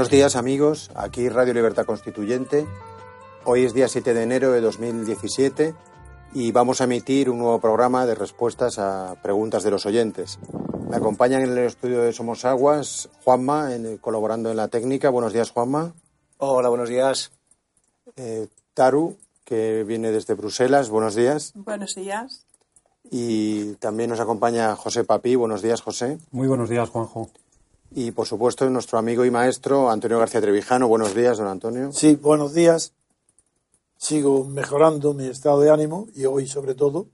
Buenos días amigos, aquí Radio Libertad Constituyente. Hoy es día 7 de enero de 2017 y vamos a emitir un nuevo programa de respuestas a preguntas de los oyentes. Me acompañan en el estudio de Somos Aguas Juanma, colaborando en la técnica. Buenos días Juanma. Hola, buenos días. Eh, Taru, que viene desde Bruselas. Buenos días. Buenos días. Y también nos acompaña José Papí. Buenos días, José. Muy buenos días, Juanjo. Y por supuesto nuestro amigo y maestro Antonio García Trevijano. Buenos días, don Antonio. Sí, buenos días. Sigo mejorando mi estado de ánimo y hoy sobre todo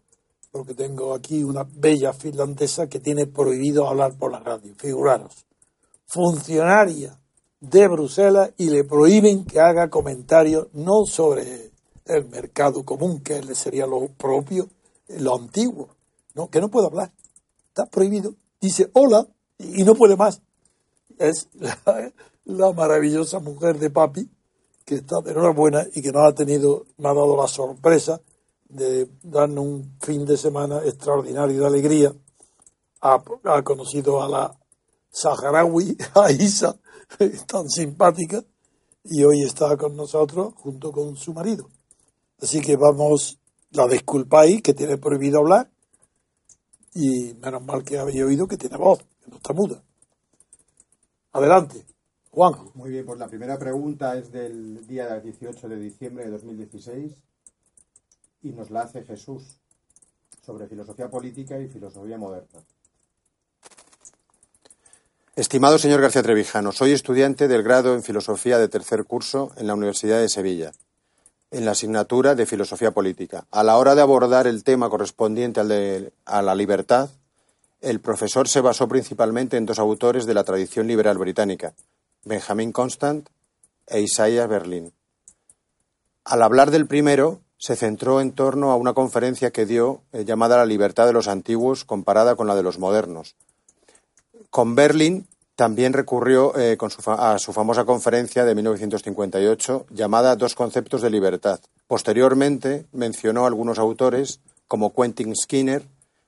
porque tengo aquí una bella finlandesa que tiene prohibido hablar por la radio. Figuraros, funcionaria de Bruselas y le prohíben que haga comentarios no sobre el mercado común, que le sería lo propio, lo antiguo, no, que no puede hablar. Está prohibido. Dice hola y no puede más es la, maravillosa mujer de papi, que está de enhorabuena y que nos ha tenido, me ha dado la sorpresa de darnos un fin de semana extraordinario de alegría. Ha, conocido a la saharaui, a Isa, tan simpática, y hoy está con nosotros junto con su marido. Así que vamos, la disculpáis que tiene prohibido hablar, y menos mal que habéis oído que tiene voz, que no está muda. Adelante, Juan. Muy bien, pues la primera pregunta es del día 18 de diciembre de 2016 y nos la hace Jesús sobre filosofía política y filosofía moderna. Estimado señor García Trevijano, soy estudiante del grado en filosofía de tercer curso en la Universidad de Sevilla, en la asignatura de filosofía política. A la hora de abordar el tema correspondiente al de, a la libertad, el profesor se basó principalmente en dos autores de la tradición liberal británica, Benjamin Constant e Isaiah Berlin. Al hablar del primero, se centró en torno a una conferencia que dio eh, llamada La libertad de los antiguos comparada con la de los modernos. Con Berlin también recurrió eh, a su famosa conferencia de 1958 llamada Dos conceptos de libertad. Posteriormente mencionó a algunos autores como Quentin Skinner,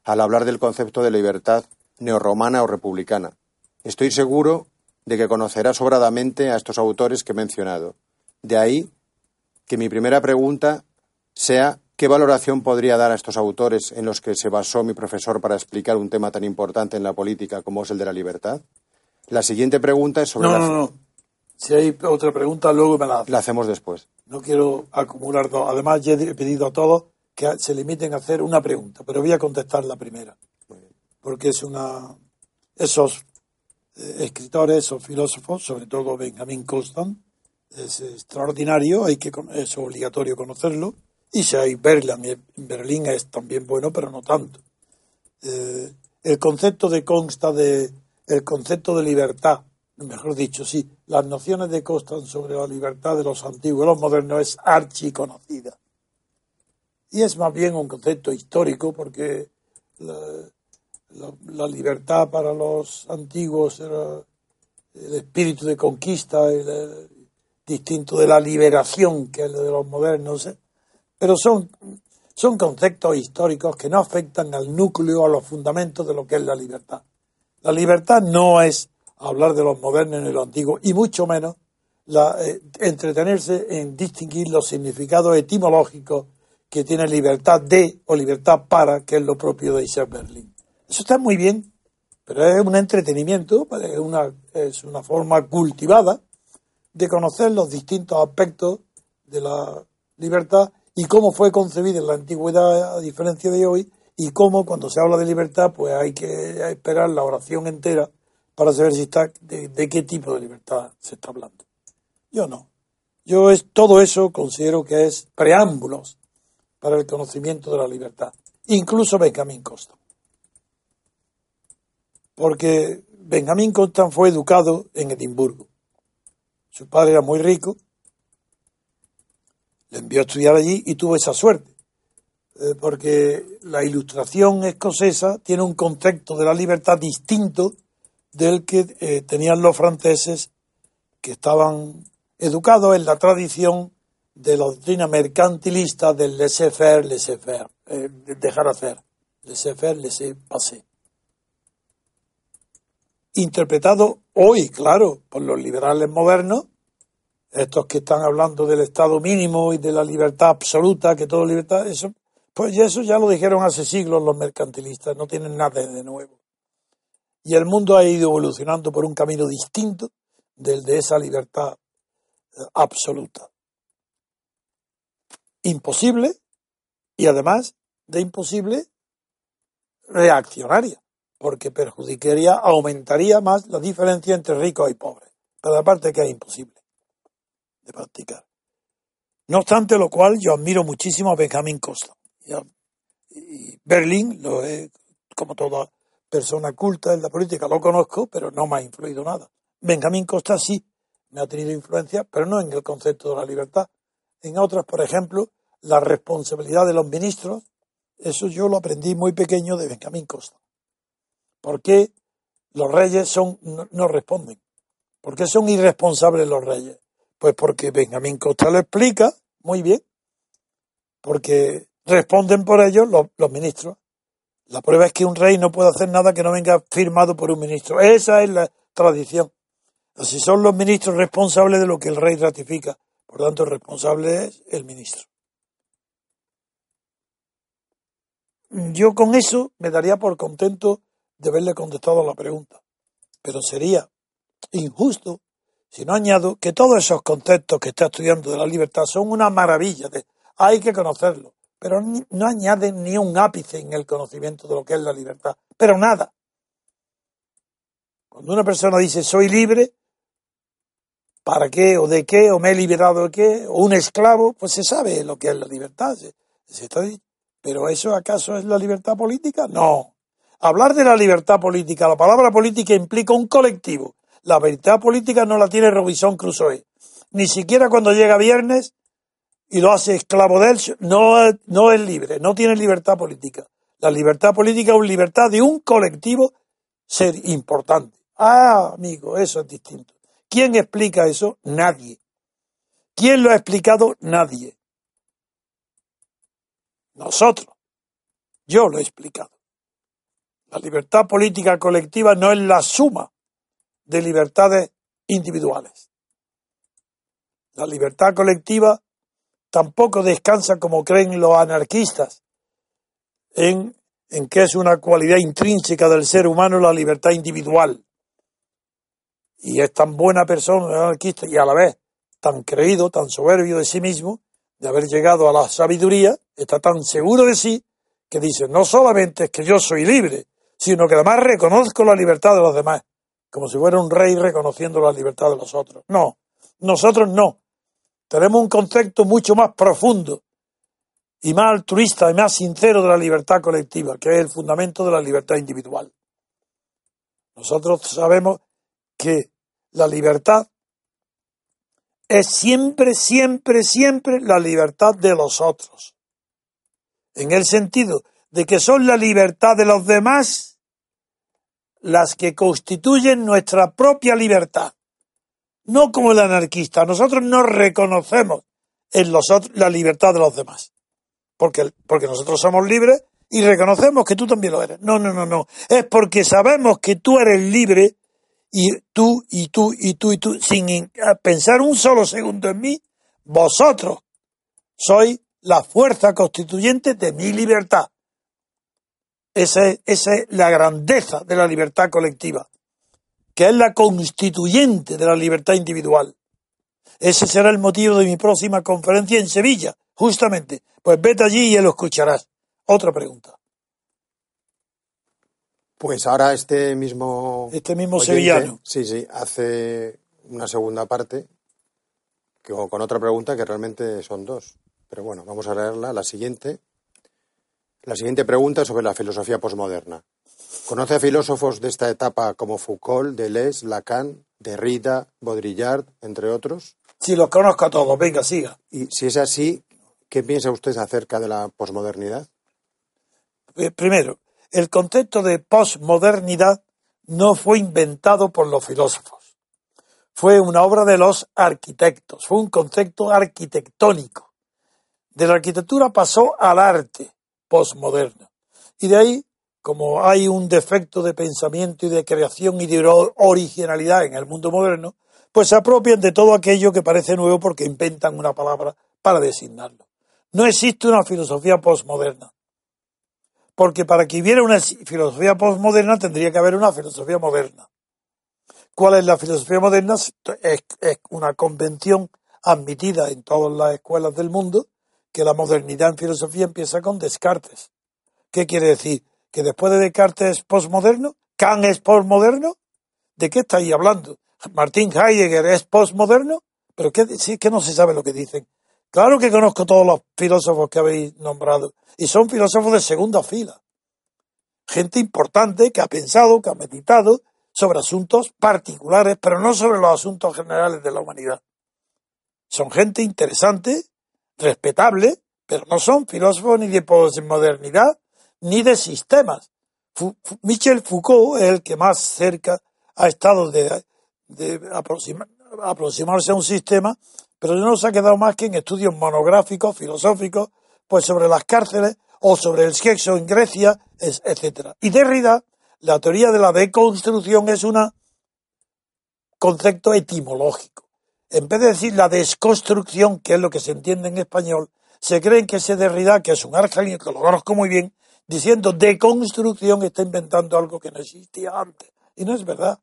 al hablar del concepto de libertad neorromana o republicana. Estoy seguro de que conocerá sobradamente a estos autores que he mencionado. De ahí que mi primera pregunta sea ¿qué valoración podría dar a estos autores en los que se basó mi profesor para explicar un tema tan importante en la política como es el de la libertad? La siguiente pregunta es sobre... No, no, no. Si hay otra pregunta, luego me la... La hacemos después. No quiero acumular dos. Además, ya he pedido a todos que se limiten a hacer una pregunta, pero voy a contestar la primera, porque es una esos eh, escritores, esos filósofos, sobre todo Benjamin Constant, es extraordinario, hay que es obligatorio conocerlo, y si hay Berlín, Berlín es también bueno, pero no tanto. Eh, el concepto de consta de el concepto de libertad, mejor dicho, sí, las nociones de Constant sobre la libertad de los antiguos y los modernos es archiconocida y es más bien un concepto histórico porque la, libertad para los antiguos era el espíritu de conquista, distinto de la liberación que es el de los modernos, ¿eh? pero son, son conceptos históricos que no afectan al núcleo, a los fundamentos de lo que es la libertad. La libertad no es hablar de los modernos de los antiguos, y mucho menos la, eh, entretenerse en distinguir los significados etimológicos que tiene libertad de o libertad para, que es lo propio de Isaac Berlin. Eso está muy bien, pero es un entretenimiento, es una, es una forma cultivada de conocer los distintos aspectos de la libertad y cómo fue concebida en la antigüedad a diferencia de hoy y cómo cuando se habla de libertad pues hay que esperar la oración entera para saber si está de, de qué tipo de libertad se está hablando. Yo no. Yo es todo eso considero que es preámbulos para el conocimiento de la libertad. Incluso Benjamín Costa. Porque Benjamín Constant fue educado en Edimburgo. Su padre era muy rico, le envió a estudiar allí y tuvo esa suerte. Eh, porque la ilustración escocesa tiene un concepto de la libertad distinto del que eh, tenían los franceses que estaban educados en la tradición de la doctrina mercantilista del laissez-faire, laissez-faire, eh, dejar hacer, laissez-faire, laissez-passer interpretado hoy, claro, por los liberales modernos, estos que están hablando del Estado mínimo y de la libertad absoluta, que todo libertad, eso, pues eso ya lo dijeron hace siglos los mercantilistas, no tienen nada de nuevo. Y el mundo ha ido evolucionando por un camino distinto del de esa libertad eh, absoluta. Imposible y además de imposible reaccionaria porque perjudicaría, aumentaría más la diferencia entre ricos y pobres. Pero aparte que es imposible de practicar. No obstante lo cual, yo admiro muchísimo a Benjamin Costa. Y Berlín, lo es, como toda persona culta en la política, lo conozco, pero no me ha influido nada. Benjamin Costa sí me ha tenido influencia, pero no en el concepto de la libertad. En otras, por ejemplo, la responsabilidad de los ministros, eso yo lo aprendí muy pequeño de Benjamin Costa. ¿Por qué los reyes son, no, responden? ¿Por qué son irresponsables los reyes? Pues porque Benjamín Costa lo explica muy bien. Porque responden por ellos los, ministros. La prueba es que un rey no puede hacer nada que no venga firmado por un ministro. Esa es la tradición. Así son los ministros responsables de lo que el rey ratifica. Por tanto, el responsable es el ministro. Yo con eso me daría por contento de haberle contestado a la pregunta. Pero sería injusto si no añado que todos esos conceptos que está estudiando de la libertad son una maravilla, hay que conocerlo, pero no añaden ni un ápice en el conocimiento de lo que es la libertad, pero nada. Cuando una persona dice soy libre, ¿para qué o de qué? ¿O me he liberado de qué? ¿O un esclavo? Pues se sabe lo que es la libertad. ¿Pero eso acaso es la libertad política? No. Hablar de la libertad política, la palabra política implica un colectivo. La libertad política no la tiene Robinson Crusoe. Ni siquiera cuando llega viernes y lo hace esclavo de él, no, no es libre, no tiene libertad política. La libertad política es una libertad de un colectivo ser importante. Ah, amigo, eso es distinto. ¿Quién explica eso? Nadie. ¿Quién lo ha explicado? Nadie. Nosotros. Yo lo he explicado. La libertad política colectiva no es la suma de libertades individuales. La libertad colectiva tampoco descansa, como creen los anarquistas, en, en que es una cualidad intrínseca del ser humano la libertad individual. Y es tan buena persona anarquista y a la vez tan creído, tan soberbio de sí mismo, de haber llegado a la sabiduría, está tan seguro de sí, que dice, no solamente es que yo soy libre, sino que además reconozco la libertad de los demás, como si fuera un rey reconociendo la libertad de los otros. No, nosotros no. Tenemos un concepto mucho más profundo y más altruista y más sincero de la libertad colectiva, que es el fundamento de la libertad individual. Nosotros sabemos que la libertad es siempre, siempre, siempre la libertad de los otros. En el sentido de que son la libertad de los demás las que constituyen nuestra propia libertad. No como el anarquista. Nosotros no reconocemos en los la libertad de los demás. Porque, porque nosotros somos libres y reconocemos que tú también lo eres. No, no, no, no. Es porque sabemos que tú eres libre y tú y tú y tú y tú, sin pensar un solo segundo en mí, vosotros sois la fuerza constituyente de mi libertad. Esa es, la grandeza de la libertad colectiva, que es la constituyente de la libertad individual. Ese será el motivo de mi próxima conferencia en Sevilla, justamente. Pues vete allí y lo escucharás. Otra pregunta. Pues ahora este mismo. Este mismo sevillano. Sí, sí, hace una segunda parte con otra pregunta que realmente son dos. Pero bueno, vamos a leerla. La siguiente. La siguiente pregunta es sobre la filosofía posmoderna. ¿Conoce a filósofos de esta etapa como Foucault, Deleuze, Lacan, Derrida, Baudrillard, entre otros? Sí, los conozco a todos. Venga, siga. Y si es así, ¿qué piensa usted acerca de la posmodernidad? Eh, primero, el concepto de posmodernidad no fue inventado por los filósofos. Fue una obra de los arquitectos, fue un concepto arquitectónico. De la arquitectura pasó al arte posmoderno. Y de ahí, como hay un defecto de pensamiento y de creación y de originalidad en el mundo moderno, pues se apropian de todo aquello que parece nuevo porque inventan una palabra para designarlo. No existe una filosofía posmoderna porque para que hubiera una filosofía postmoderna tendría que haber una filosofía moderna. ¿Cuál es la filosofía moderna? Es, una convención admitida en todas las escuelas del mundo que la modernidad en filosofía empieza con Descartes. ¿Qué quiere decir? ¿Que después de Descartes es postmoderno? ¿Kant es postmoderno? ¿De qué estáis hablando? ¿Martin Heidegger es postmoderno? ¿Pero qué, sí, que no se sabe lo que dicen? Claro que conozco todos los filósofos que habéis nombrado y son filósofos de segunda fila. Gente importante que ha pensado, que ha meditado sobre asuntos particulares, pero no sobre los asuntos generales de la humanidad. Son gente interesante, respetable, pero no son filósofos ni de posmodernidad ni de sistemas. Michel Foucault es el que más cerca ha estado de, aproximarse a un sistema pero no se ha quedado más que en estudios monográficos, filosóficos, pues sobre las cárceles o sobre el sexo en Grecia, etc. Y Derrida, la teoría de la deconstrucción es un concepto etimológico. En vez de decir la desconstrucción, que es lo que se entiende en español, se creen que ese Derrida, que es un argelino, que lo conozco muy bien, diciendo deconstrucción está inventando algo que no existía antes. Y no es verdad.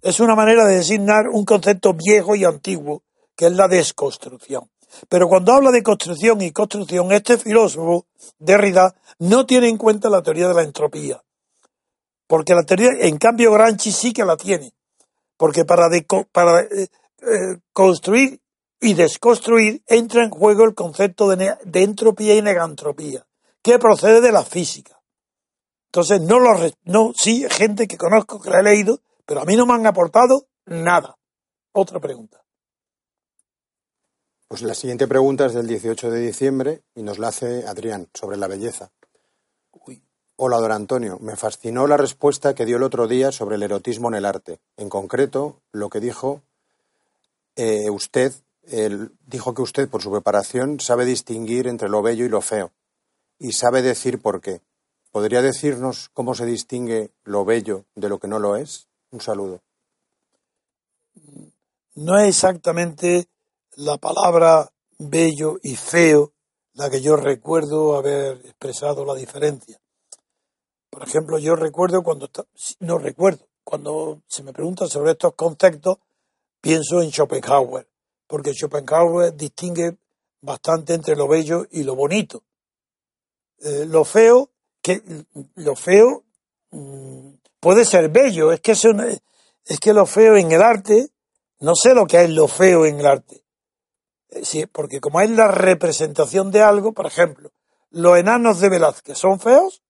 Es una manera de designar un concepto viejo y antiguo que es la desconstrucción. Pero cuando habla de construcción y construcción, este filósofo, Derrida, no tiene en cuenta la teoría de la entropía. Porque la teoría, en cambio, Granchi sí que la tiene. Porque para, para eh, eh, construir y desconstruir entra en juego el concepto de, de, entropía y negantropía, que procede de la física. Entonces, no lo, no, sí, gente que conozco, que la he leído, pero a mí no me han aportado nada. Otra pregunta. Pues la siguiente pregunta es del 18 de diciembre y nos la hace Adrián sobre la belleza. Hola, don Antonio. Me fascinó la respuesta que dio el otro día sobre el erotismo en el arte. En concreto, lo que dijo eh, usted, dijo que usted, por su preparación, sabe distinguir entre lo bello y lo feo. Y sabe decir por qué. ¿Podría decirnos cómo se distingue lo bello de lo que no lo es? Un saludo. No es exactamente la palabra bello y feo la que yo recuerdo haber expresado la diferencia. Por ejemplo, yo recuerdo cuando, no recuerdo, cuando se me pregunta sobre estos conceptos, pienso en Schopenhauer, porque Schopenhauer distingue bastante entre lo bello y lo bonito. Eh, lo feo, que lo feo mm, puede ser bello, es que, es que lo feo en el arte, no sé lo que es lo feo en el arte, Sí, porque como es la representación de algo, por ejemplo, los enanos de Velázquez son feos,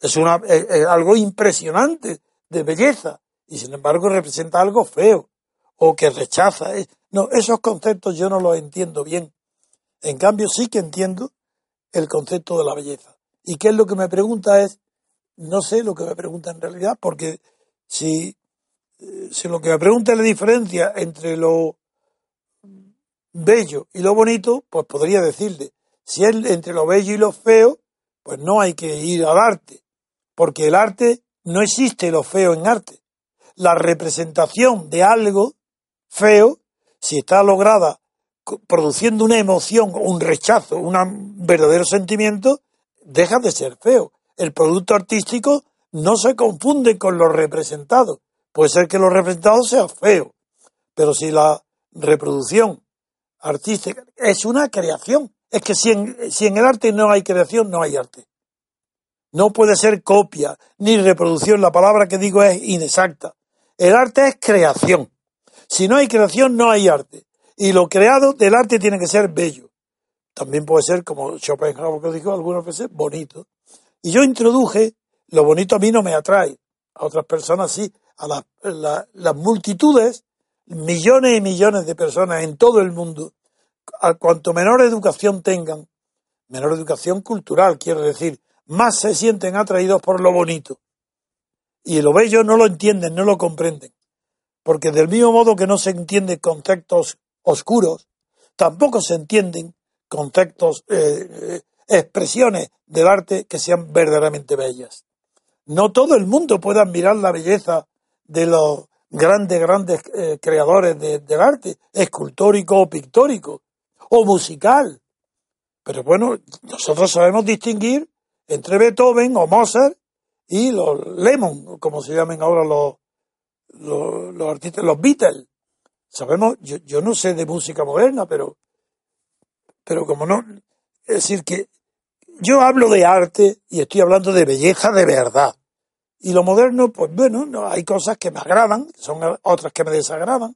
es, una, algo impresionante de belleza, y sin embargo representa algo feo, o que rechaza. No, esos conceptos yo no los entiendo bien. En cambio, sí que entiendo el concepto de la belleza. ¿Y qué es lo que me pregunta? Es, no sé lo que me pregunta en realidad, porque si, eh, si lo que me pregunta es la diferencia entre lo bello y lo bonito, pues podría decirle, si es entre lo bello y lo feo, pues no hay que ir al arte, porque el arte no existe lo feo en arte. la representación de algo feo, si está lograda produciendo una emoción, un rechazo, un verdadero sentimiento, deja de ser feo. El producto artístico no se confunde con lo representado. Puede ser que lo representado sea feo, pero si la reproducción artística es una creación, es que si en, si en el arte no hay creación, no hay arte. No puede ser copia ni reproducción. La palabra que digo es inexacta. El arte es creación. Si no hay creación, no hay arte. Y lo creado del arte tiene que ser bello. También puede ser, como Schopenhauer dijo algunas veces, bonito. Y yo introduje, lo bonito a mí no me atrae, a otras personas sí, a las multitudes, millones y millones de personas en todo el mundo, cuanto menor educación tengan, menor educación cultural, quiero decir, más se sienten atraídos por lo bonito. Y lo bello no lo entienden, no lo comprenden. Porque del mismo modo que no se entienden conceptos oscuros, tampoco se entienden conceptos, eh, eh, expresiones del arte que sean verdaderamente bellas. No todo el mundo puede admirar la belleza de los grandes, grandes eh, creadores del arte, escultórico o pictórico, o musical. Pero bueno, nosotros sabemos distinguir entre Beethoven o Mozart y los Lemon, como se llaman ahora los, los, artistas, los Beatles. Sabemos, yo, yo no sé de música moderna, pero, pero como no, es decir que yo hablo de arte y estoy hablando de belleza de verdad. Y lo moderno, pues bueno, no, hay cosas que me agradan, son otras que me desagradan.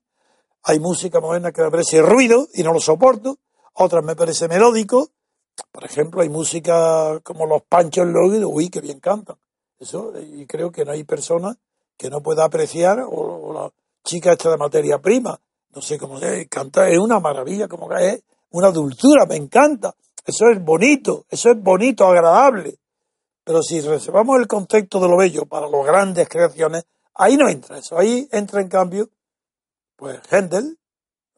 Hay música moderna que me parece ruido y no lo soporto, otras me parece melódico. Por ejemplo, hay música como los Panchos Lógidos, uy, que bien cantan. Eso, y creo que no hay persona que no pueda apreciar, o, la chica esta de materia prima, no sé cómo se canta, es una maravilla, como que es una dulzura, me encanta. Eso es bonito, eso es bonito, agradable. Pero si reservamos el concepto de lo bello para las grandes creaciones, ahí no entra eso. Ahí entra en cambio, pues Händel,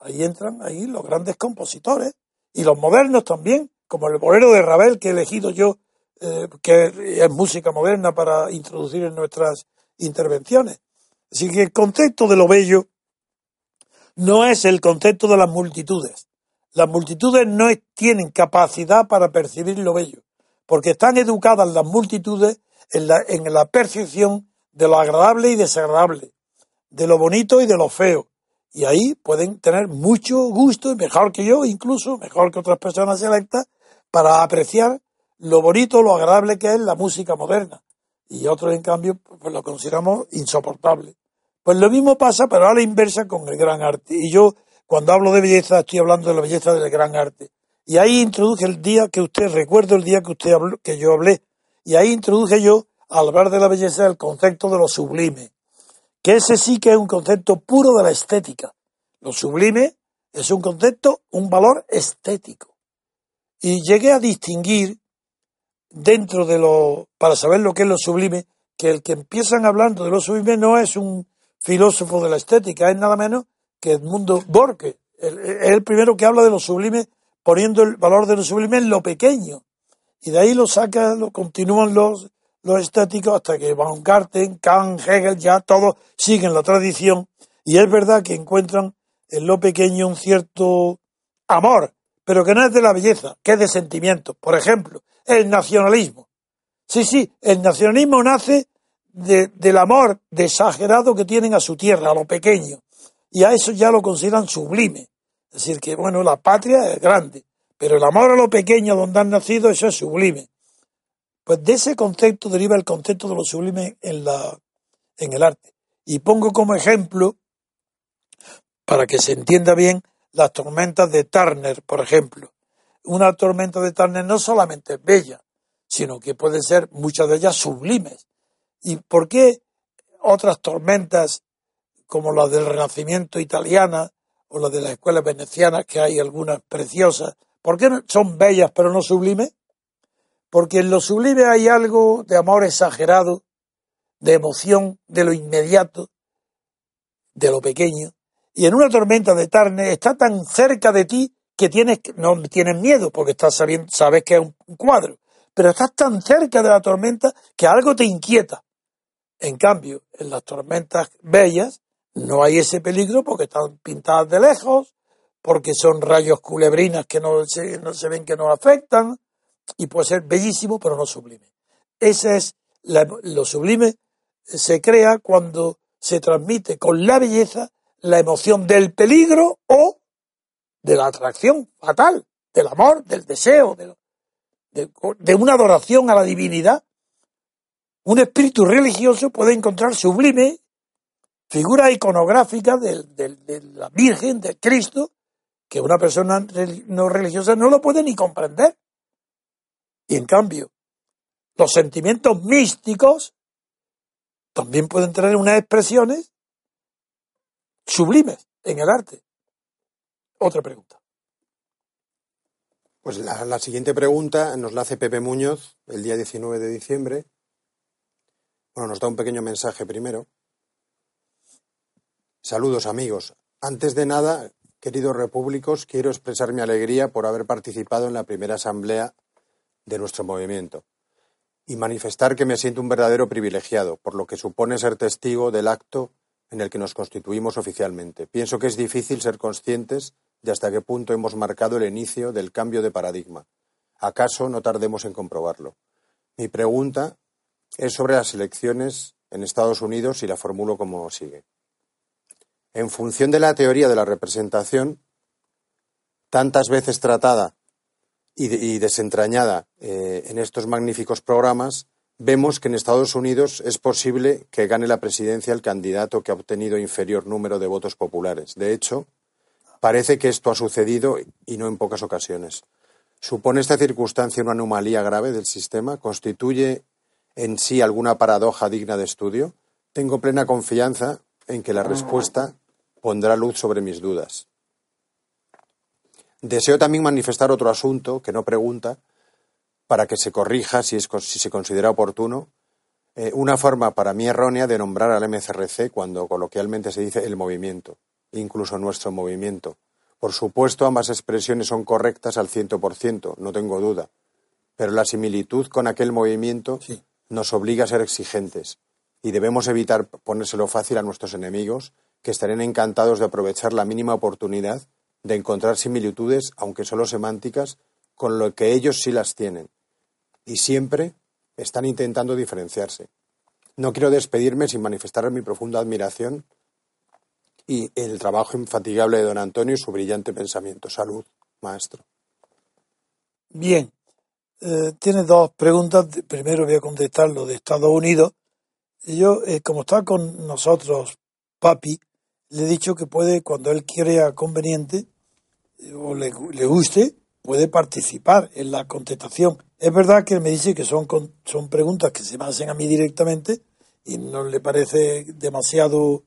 ahí entran ahí los grandes compositores y los modernos también, como el bolero de Ravel que he elegido yo, eh, que es música moderna para introducir en nuestras intervenciones. Así que el concepto de lo bello no es el concepto de las multitudes. Las multitudes no tienen capacidad para percibir lo bello porque están educadas las multitudes en la, en la percepción de lo agradable y desagradable, de lo bonito y de lo feo. Y ahí pueden tener mucho gusto, mejor que yo, incluso mejor que otras personas selectas, para apreciar lo bonito, lo agradable que es la música moderna. Y otros, en cambio, pues lo consideramos insoportable. Pues lo mismo pasa, pero a la inversa con el gran arte. Y yo, cuando hablo de belleza, estoy hablando de la belleza del gran arte. Y ahí introduje el día que usted, recuerdo el día que usted habló, que yo hablé, y ahí introduje yo, al hablar de la belleza, el concepto de lo sublime, que ese sí que es un concepto puro de la estética. Lo sublime es un concepto, un valor estético. Y llegué a distinguir dentro de lo, para saber lo que es lo sublime, que el que empiezan hablando de lo sublime no es un filósofo de la estética, es nada menos que Edmundo Borque. Es el primero que habla de lo sublime poniendo el valor de lo sublime en lo pequeño. Y de ahí lo saca, lo continúan los, los estéticos hasta que Van Garten, Kant, Hegel, ya todos siguen la tradición. Y es verdad que encuentran en lo pequeño un cierto amor, pero que no es de la belleza, que es de sentimientos. Por ejemplo, el nacionalismo. Sí, sí, el nacionalismo nace del amor exagerado que tienen a su tierra, a lo pequeño. Y a eso ya lo consideran sublime. Es decir, que bueno, la patria es grande, pero el amor a lo pequeño donde han nacido, eso es sublime. Pues de ese concepto deriva el concepto de lo sublime en, la, en el arte. Y pongo como ejemplo, para que se entienda bien, las tormentas de Turner, por ejemplo. Una tormenta de Turner no solamente es bella, sino que pueden ser muchas de ellas sublimes. ¿Y por qué otras tormentas como las del Renacimiento italiana o las de las escuelas venecianas, que hay algunas preciosas, ¿por qué son bellas pero no sublimes? Porque en lo sublime hay algo de amor exagerado, de emoción, de lo inmediato, de lo pequeño. Y en una tormenta de Tarne está tan cerca de ti que tienes, no tienes miedo porque estás sabiendo, sabes que es un cuadro, pero estás tan cerca de la tormenta que algo te inquieta. En cambio, en las tormentas bellas no hay ese peligro porque están pintadas de lejos, porque son rayos culebrinas que no se, no se ven que no afectan, y puede ser bellísimo, pero no sublime. Ese es lo sublime se crea cuando se transmite con la belleza la emoción del peligro o de la atracción fatal, del amor, del deseo, de, de una adoración a la divinidad. Un espíritu religioso puede encontrar sublime figuras iconográficas de, de, la Virgen, de Cristo, que una persona no religiosa no lo puede ni comprender. Y en cambio, los sentimientos místicos también pueden tener unas expresiones sublimes en el arte. Otra pregunta. Pues la, siguiente pregunta nos la hace Pepe Muñoz el día 19 de diciembre. Bueno, nos da un pequeño mensaje primero. Saludos amigos. Antes de nada, queridos repúblicos, quiero expresar mi alegría por haber participado en la primera asamblea de nuestro movimiento y manifestar que me siento un verdadero privilegiado, por lo que supone ser testigo del acto en el que nos constituimos oficialmente. Pienso que es difícil ser conscientes de hasta qué punto hemos marcado el inicio del cambio de paradigma. ¿Acaso no tardemos en comprobarlo? Mi pregunta es sobre las elecciones en Estados Unidos y la formulo como sigue. En función de la teoría de la representación, tantas veces tratada y, desentrañada eh, en estos magníficos programas, vemos que en Estados Unidos es posible que gane la presidencia el candidato que ha obtenido inferior número de votos populares. De hecho, parece que esto ha sucedido y no en pocas ocasiones. ¿Supone esta circunstancia una anomalía grave del sistema? ¿Constituye en sí alguna paradoja digna de estudio? Tengo plena confianza en que la respuesta pondrá luz sobre mis dudas. Deseo también manifestar otro asunto que no pregunta para que se corrija si, es, si se considera oportuno. Eh, una forma para mí errónea de nombrar al MCRC cuando coloquialmente se dice el movimiento, incluso nuestro movimiento. Por supuesto, ambas expresiones son correctas al ciento por ciento, no tengo duda. Pero la similitud con aquel movimiento nos obliga a ser exigentes y debemos evitar ponérselo fácil a nuestros enemigos, que estarían encantados de aprovechar la mínima oportunidad de encontrar similitudes, aunque solo semánticas, con lo que ellos sí las tienen. Y siempre están intentando diferenciarse. No quiero despedirme sin manifestar mi profunda admiración y el trabajo infatigable de don Antonio y su brillante pensamiento. Salud, maestro. Bien, eh, tiene dos preguntas. Primero voy a contestar lo de Estados Unidos. Yo, eh, como está con nosotros papi, le he dicho que puede, cuando él quiera conveniente, o le, guste, puede participar en la contestación. Es verdad que él me dice que son, son preguntas que se me hacen a mí directamente y no le parece demasiado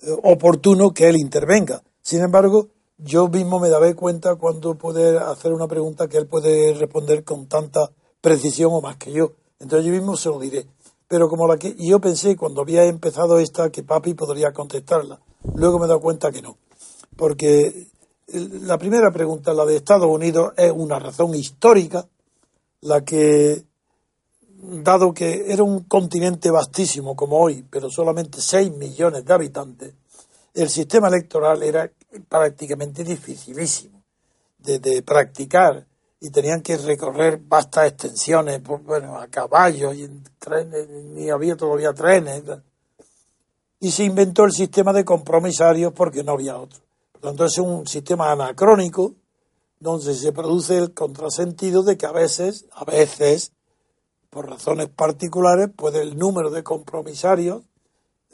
eh, oportuno que él intervenga. Sin embargo, yo mismo me daré cuenta cuando puede hacer una pregunta que él puede responder con tanta precisión o más que yo. Entonces yo mismo se lo diré. Pero como la que yo pensé cuando había empezado esta que papi podría contestarla, luego me he dado cuenta que no. Porque la primera pregunta, la de Estados Unidos, es una razón histórica, la que, dado que era un continente vastísimo como hoy, pero solamente 6 millones de habitantes, el sistema electoral era prácticamente dificilísimo de, practicar y tenían que recorrer vastas extensiones, por, bueno, a caballo y en trenes, ni había todavía trenes. Y se inventó el sistema de compromisarios porque no había otro. Entonces es un sistema anacrónico donde se produce el contrasentido de que a veces, a veces, por razones particulares, puede el número de compromisarios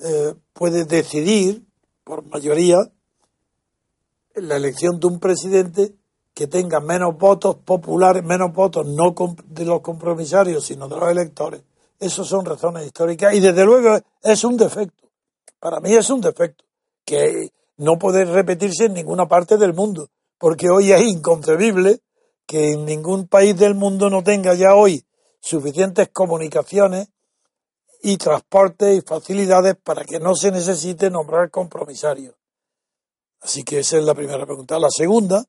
eh, puede decidir por mayoría la elección de un presidente que tenga menos votos populares, menos votos no de los compromisarios, sino de los electores. Esas son razones históricas y desde luego es un defecto. Para mí es un defecto que no puede repetirse en ninguna parte del mundo, porque hoy es inconcebible que en ningún país del mundo no tenga ya hoy suficientes comunicaciones y transportes y facilidades para que no se necesite nombrar compromisarios. Así que esa es la primera pregunta. La segunda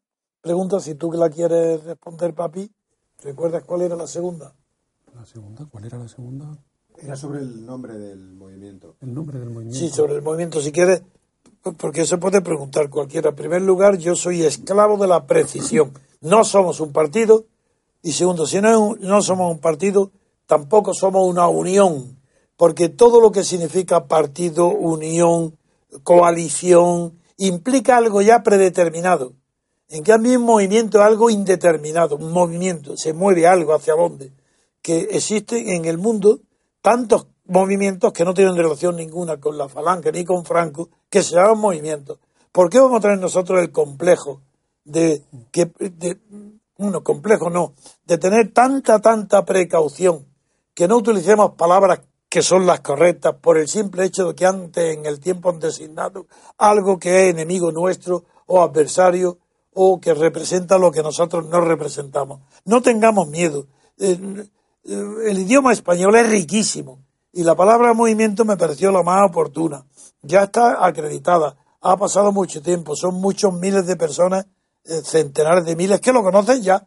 pregunta, si tú la quieres responder, papi, ¿recuerdas cuál era la segunda? ¿La segunda? ¿Cuál era la segunda? Era sobre el nombre del movimiento. El nombre del movimiento. Sí, sobre el movimiento, si quieres, porque eso puede preguntar cualquiera. En primer lugar, yo soy esclavo de la precisión. No somos un partido. Y segundo, si no, no somos un partido, tampoco somos una unión. Porque todo lo que significa partido, unión, coalición, implica algo ya predeterminado. En cambio, un movimiento es algo indeterminado, un movimiento, se mueve algo hacia dónde. Que existen en el mundo tantos movimientos que no tienen relación ninguna con la falange ni con Franco, que se llaman movimientos. ¿Por qué vamos a tener nosotros el complejo de que de, uno complejo no, de tener tanta tanta precaución que no utilicemos palabras que son las correctas por el simple hecho de que antes en el tiempo han designado algo que es enemigo nuestro o adversario o que representa lo que nosotros no representamos. No tengamos miedo. Eh, el idioma español es riquísimo y la palabra movimiento me pareció la más oportuna. Ya está acreditada, ha pasado mucho tiempo, son muchos miles de personas, eh, centenares de miles que lo conocen ya.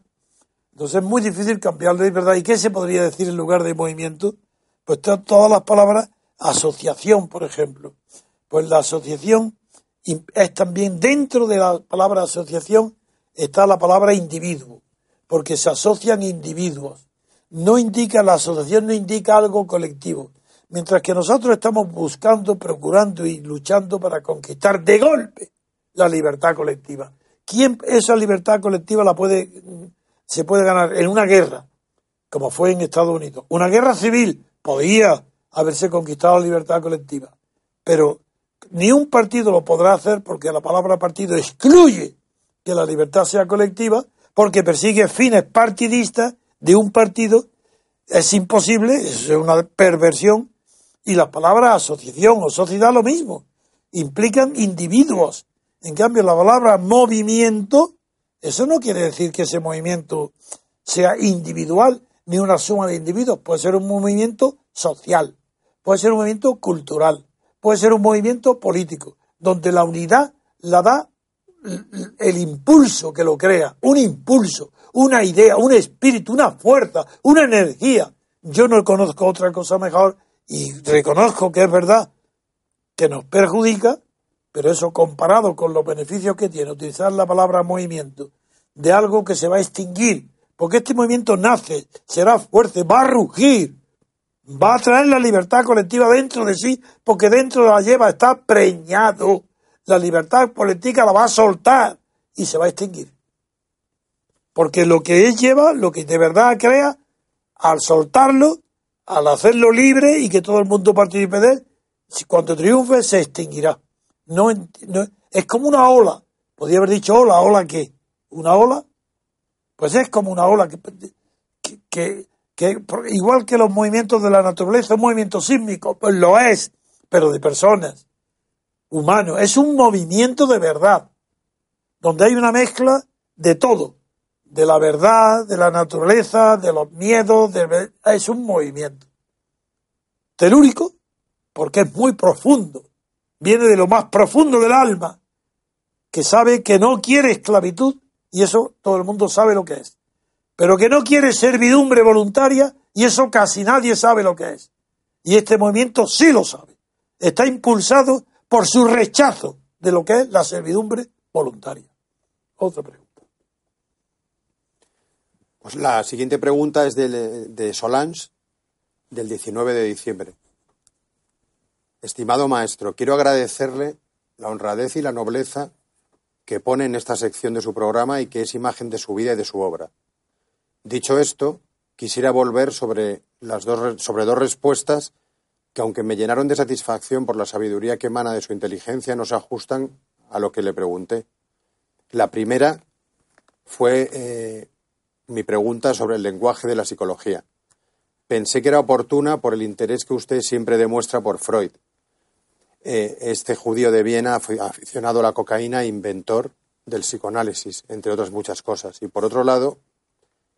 Entonces es muy difícil cambiarlo, de verdad. ¿Y qué se podría decir en lugar de movimiento? Pues todas las palabras, asociación, por ejemplo. Pues la asociación es también dentro de la palabra asociación está la palabra individuo, porque se asocian individuos. No indica, la asociación no indica algo colectivo. Mientras que nosotros estamos buscando, procurando y luchando para conquistar de golpe la libertad colectiva. ¿Quién esa libertad colectiva la puede, se puede ganar en una guerra, como fue en Estados Unidos? Una guerra civil podía haberse conquistado la libertad colectiva, pero ni un partido lo podrá hacer porque la palabra partido excluye que la libertad sea colectiva, porque persigue fines partidistas de un partido. Es imposible, es una perversión. Y las palabras asociación o sociedad lo mismo, implican individuos. En cambio, la palabra movimiento, eso no quiere decir que ese movimiento sea individual ni una suma de individuos, puede ser un movimiento social, puede ser un movimiento cultural, puede ser un movimiento político, donde la unidad la da el impulso que lo crea, un impulso, una idea, un espíritu, una fuerza, una energía. Yo no conozco otra cosa mejor y reconozco que es verdad que nos perjudica, pero eso comparado con los beneficios que tiene utilizar la palabra movimiento de algo que se va a extinguir, porque este movimiento nace, será fuerte, va a rugir, va a traer la libertad colectiva dentro de sí, porque dentro de la lleva, está preñado. La libertad política la va a soltar y se va a extinguir. Porque lo que él lleva, lo que de verdad crea, al soltarlo, al hacerlo libre y que todo el mundo participe de él, cuando triunfe se extinguirá. No, es como una ola. Podría haber dicho ola, ola qué? ¿Una ola? Pues es como una ola que, que que igual que los movimientos de la naturaleza, un movimiento sísmico, pues lo es, pero de personas, humanos. Es un movimiento de verdad, donde hay una mezcla de todo, de la verdad, de la naturaleza, de los miedos, es un movimiento. Telúrico, porque es muy profundo, viene de lo más profundo del alma, que sabe que no quiere esclavitud, y eso todo el mundo sabe lo que es pero que no quiere servidumbre voluntaria y eso casi nadie sabe lo que es. Y este movimiento sí lo sabe. Está impulsado por su rechazo de lo que es la servidumbre voluntaria. Otra pregunta. Pues la siguiente pregunta es de, de Solange, del 19 de diciembre. Estimado maestro, quiero agradecerle la honradez y la nobleza que pone en esta sección de su programa y que es imagen de su vida y de su obra. Dicho esto, quisiera volver sobre, las dos, sobre dos respuestas que, aunque me llenaron de satisfacción por la sabiduría que emana de su inteligencia, no se ajustan a lo que le pregunté. La primera fue eh, mi pregunta sobre el lenguaje de la psicología. Pensé que era oportuna por el interés que usted siempre demuestra por Freud. Eh, este judío de Viena, aficionado a la cocaína, inventor del psicoanálisis, entre otras muchas cosas. Y por otro lado,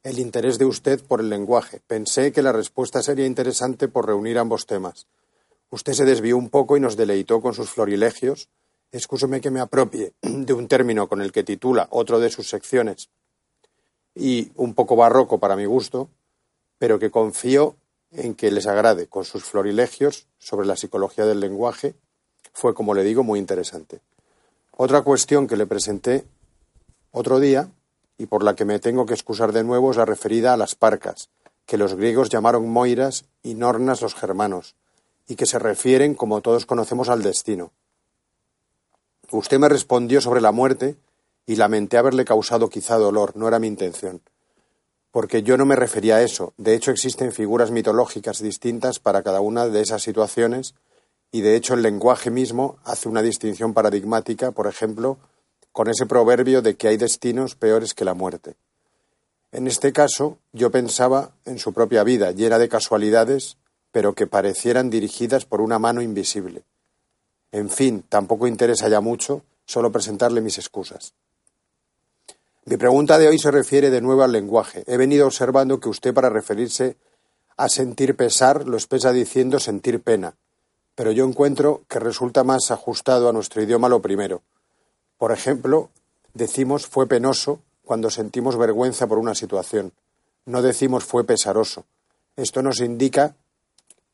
el interés de usted por el lenguaje. Pensé que la respuesta sería interesante por reunir ambos temas. Usted se desvió un poco y nos deleitó con sus florilegios. Excúseme que me apropie de un término con el que titula otro de sus secciones y un poco barroco para mi gusto, pero que confío en que les agrade con sus florilegios sobre la psicología del lenguaje fue, como le digo, muy interesante. Otra cuestión que le presenté otro día y por la que me tengo que excusar de nuevo es la referida a las parcas, que los griegos llamaron moiras y nornas los germanos, y que se refieren, como todos conocemos, al destino. Usted me respondió sobre la muerte y lamenté haberle causado quizá dolor, no era mi intención. Porque yo no me refería a eso. De hecho, existen figuras mitológicas distintas para cada una de esas situaciones y de hecho el lenguaje mismo hace una distinción paradigmática, por ejemplo, con ese proverbio de que hay destinos peores que la muerte. En este caso, yo pensaba en su propia vida, llena de casualidades, pero que parecieran dirigidas por una mano invisible. En fin, tampoco interesa ya mucho, solo presentarle mis excusas. Mi pregunta de hoy se refiere de nuevo al lenguaje. He venido observando que usted para referirse a sentir pesar lo expresa diciendo sentir pena, pero yo encuentro que resulta más ajustado a nuestro idioma lo primero. Por ejemplo, decimos fue penoso cuando sentimos vergüenza por una situación. No decimos fue pesaroso. Esto nos indica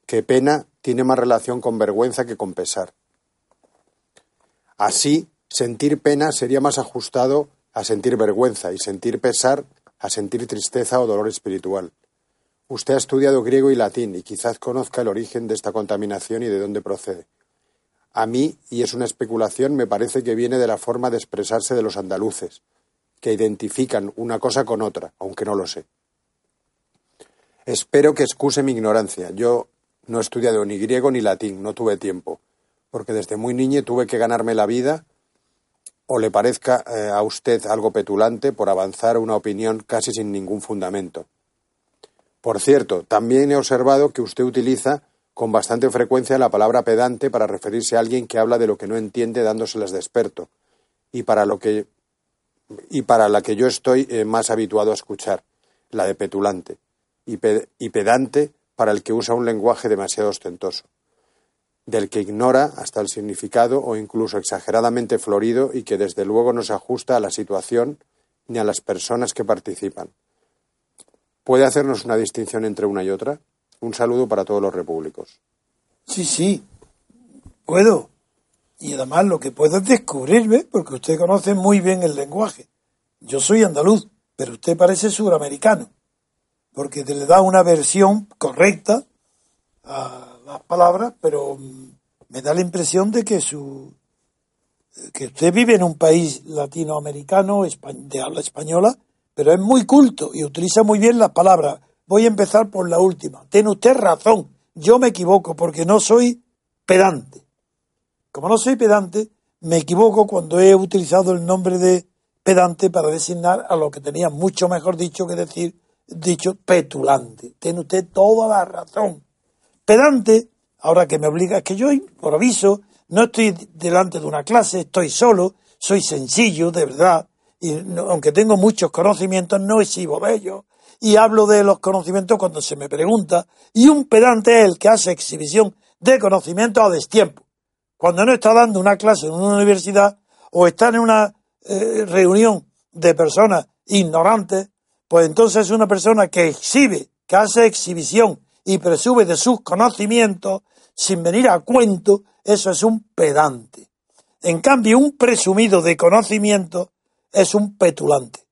que pena tiene más relación con vergüenza que con pesar. Así, sentir pena sería más ajustado a sentir vergüenza y sentir pesar a sentir tristeza o dolor espiritual. Usted ha estudiado griego y latín y quizás conozca el origen de esta contaminación y de dónde procede. A mí, y es una especulación, me parece que viene de la forma de expresarse de los andaluces, que identifican una cosa con otra, aunque no lo sé. Espero que excuse mi ignorancia. Yo no he estudiado ni griego ni latín, no tuve tiempo porque desde muy niño tuve que ganarme la vida o le parezca eh, a usted algo petulante por avanzar una opinión casi sin ningún fundamento. Por cierto, también he observado que usted utiliza con bastante frecuencia la palabra pedante para referirse a alguien que habla de lo que no entiende dándoselas de experto y para lo que y para la que yo estoy eh, más habituado a escuchar, la de petulante, y pedante para el que usa un lenguaje demasiado ostentoso del que ignora hasta el significado o incluso exageradamente florido y que desde luego no se ajusta a la situación ni a las personas que participan. ¿Puede hacernos una distinción entre una y otra? Un saludo para todos los repúblicos. Sí, sí, puedo. Y además lo que puedo es descubrirme, porque usted conoce muy bien el lenguaje. Yo soy andaluz, pero usted parece suramericano, porque le da una versión correcta a las palabras, pero me da la impresión de que su que usted vive en un país latinoamericano de habla española, pero es muy culto y utiliza muy bien las palabras. Voy a empezar por la última. Tiene usted razón. Yo me equivoco porque no soy pedante. Como no soy pedante, me equivoco cuando he utilizado el nombre de pedante para designar a lo que tenía mucho mejor dicho que decir dicho petulante. Tiene usted toda la razón. Pedante, ahora que me obliga, es que yo, por aviso, no estoy delante de una clase, estoy solo, soy sencillo, de verdad, y aunque tengo muchos conocimientos, no exhibo de ellos, y hablo de los conocimientos cuando se me pregunta, y un pedante es el que hace exhibición de conocimientos a destiempo. Cuando no está dando una clase en una universidad o está en una eh, reunión de personas ignorantes, pues entonces es una persona que exhibe, que hace exhibición y presume de sus conocimientos sin venir a cuento, eso es un pedante. En cambio, un presumido de conocimiento es un petulante.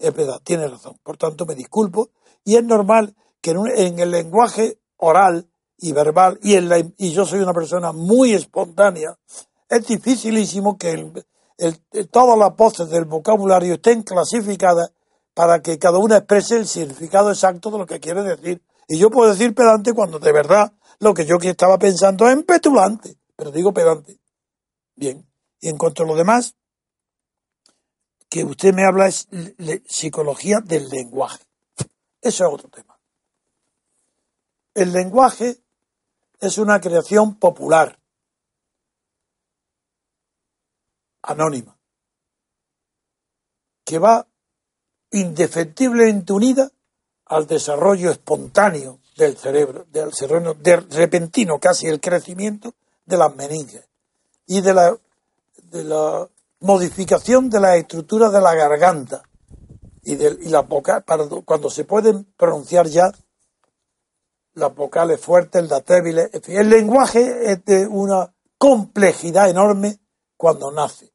Es verdad, tiene razón. Por tanto, me disculpo. Y es normal que en, el lenguaje oral y verbal, y, yo soy una persona muy espontánea, es dificilísimo que todas las voces del vocabulario estén clasificadas para que cada una exprese el significado exacto de lo que quiere decir y yo puedo decir pedante cuando de verdad lo que yo estaba pensando es petulante, pero digo pedante. Bien. Y en cuanto a lo demás, que usted me habla es psicología del lenguaje. Eso es otro tema. El lenguaje es una creación popular, anónima, que va indefectiblemente unida al desarrollo espontáneo del cerebro, del cerebro, repentino casi el crecimiento de las meninges y de la, de la modificación de la estructura de la garganta y, de, y la para, cuando se pueden pronunciar ya las vocales fuertes, las débiles. El lenguaje es de una complejidad enorme cuando nace.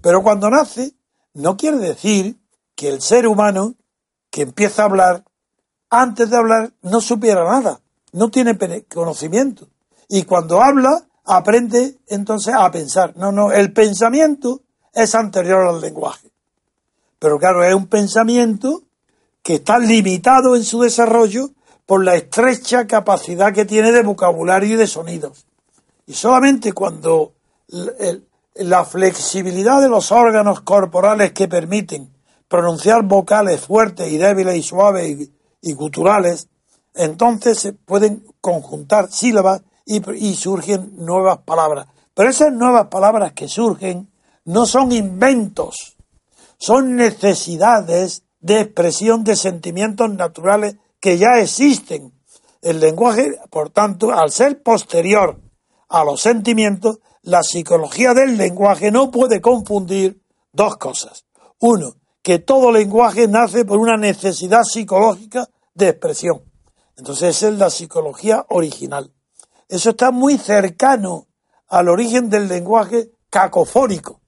Pero cuando nace, no quiere decir que el ser humano que empieza a hablar, antes de hablar, no supiera nada, no tiene conocimiento. Y cuando habla, aprende entonces a pensar. No, no, el pensamiento es anterior al lenguaje. Pero claro, es un pensamiento que está limitado en su desarrollo por la estrecha capacidad que tiene de vocabulario y de sonidos. Y solamente cuando la flexibilidad de los órganos corporales que permiten pronunciar vocales fuertes y débiles y suaves y, y guturales, entonces se pueden conjuntar sílabas y, y surgen nuevas palabras. Pero esas nuevas palabras que surgen no son inventos, son necesidades de expresión de sentimientos naturales que ya existen. El lenguaje, por tanto, al ser posterior a los sentimientos, la psicología del lenguaje no puede confundir dos cosas. Uno, que todo lenguaje nace por una necesidad psicológica de expresión. Entonces esa es la psicología original. Eso está muy cercano al origen del lenguaje cacofónico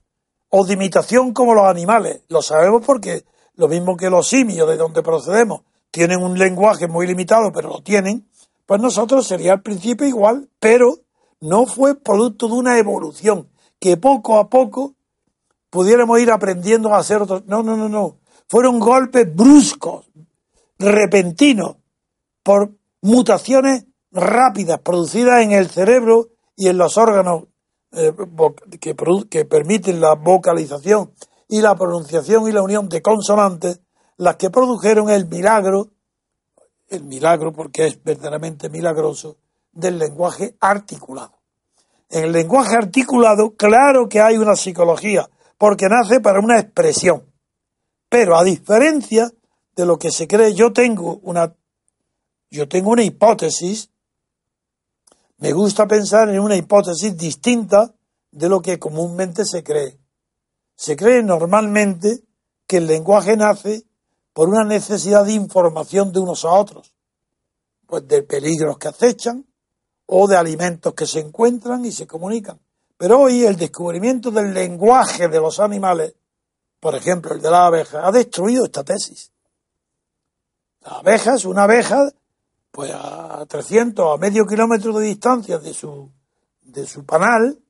o de imitación como los animales. Lo sabemos porque lo mismo que los simios de donde procedemos tienen un lenguaje muy limitado, pero lo tienen, pues nosotros sería al principio igual, pero no fue producto de una evolución, que poco a poco pudiéramos ir aprendiendo a hacer otros. No, no, no, no. Fueron golpes bruscos, repentinos, por mutaciones rápidas producidas en el cerebro y en los órganos eh, que, que permiten la vocalización y la pronunciación y la unión de consonantes, las que produjeron el milagro, el milagro porque es verdaderamente milagroso, del lenguaje articulado. En el lenguaje articulado, claro que hay una psicología, porque nace para una expresión. Pero a diferencia de lo que se cree, yo tengo una, yo tengo una hipótesis, me gusta pensar en una hipótesis distinta de lo que comúnmente se cree. Se cree normalmente que el lenguaje nace por una necesidad de información de unos a otros, pues de peligros que acechan o de alimentos que se encuentran y se comunican. Pero hoy el descubrimiento del lenguaje de los animales, por ejemplo el de la abeja, ha destruido esta tesis. La abeja una abeja, pues a 300 a medio kilómetro de distancia de su, de su panal,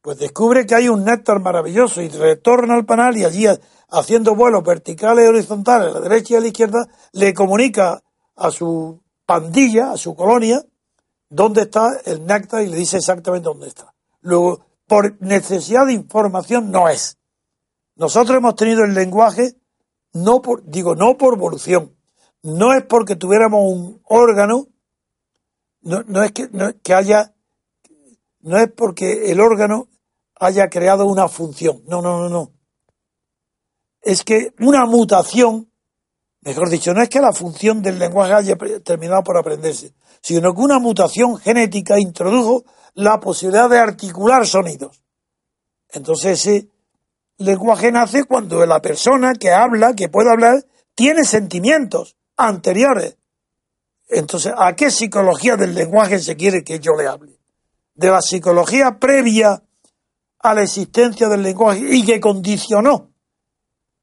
pues descubre que hay un néctar maravilloso y retorna al panal y allí haciendo vuelos verticales y horizontales a la derecha y a la izquierda, le comunica a su pandilla, a su colonia, dónde está el néctar y le dice exactamente dónde está. Luego, por necesidad de información no es. Nosotros hemos tenido el lenguaje, no por, digo, no por evolución, no es porque tuviéramos un órgano, no, es que, que haya, no es porque el órgano haya creado una función. No, no, no, no. Es que una mutación, mejor dicho, no es que la función del lenguaje haya terminado por aprenderse, sino que una mutación genética introdujo la posibilidad de articular sonidos. Entonces ese lenguaje nace cuando la persona que habla, que puede hablar, tiene sentimientos anteriores. Entonces, ¿a qué psicología del lenguaje se quiere que yo le hable? De la psicología previa a la existencia del lenguaje y que condicionó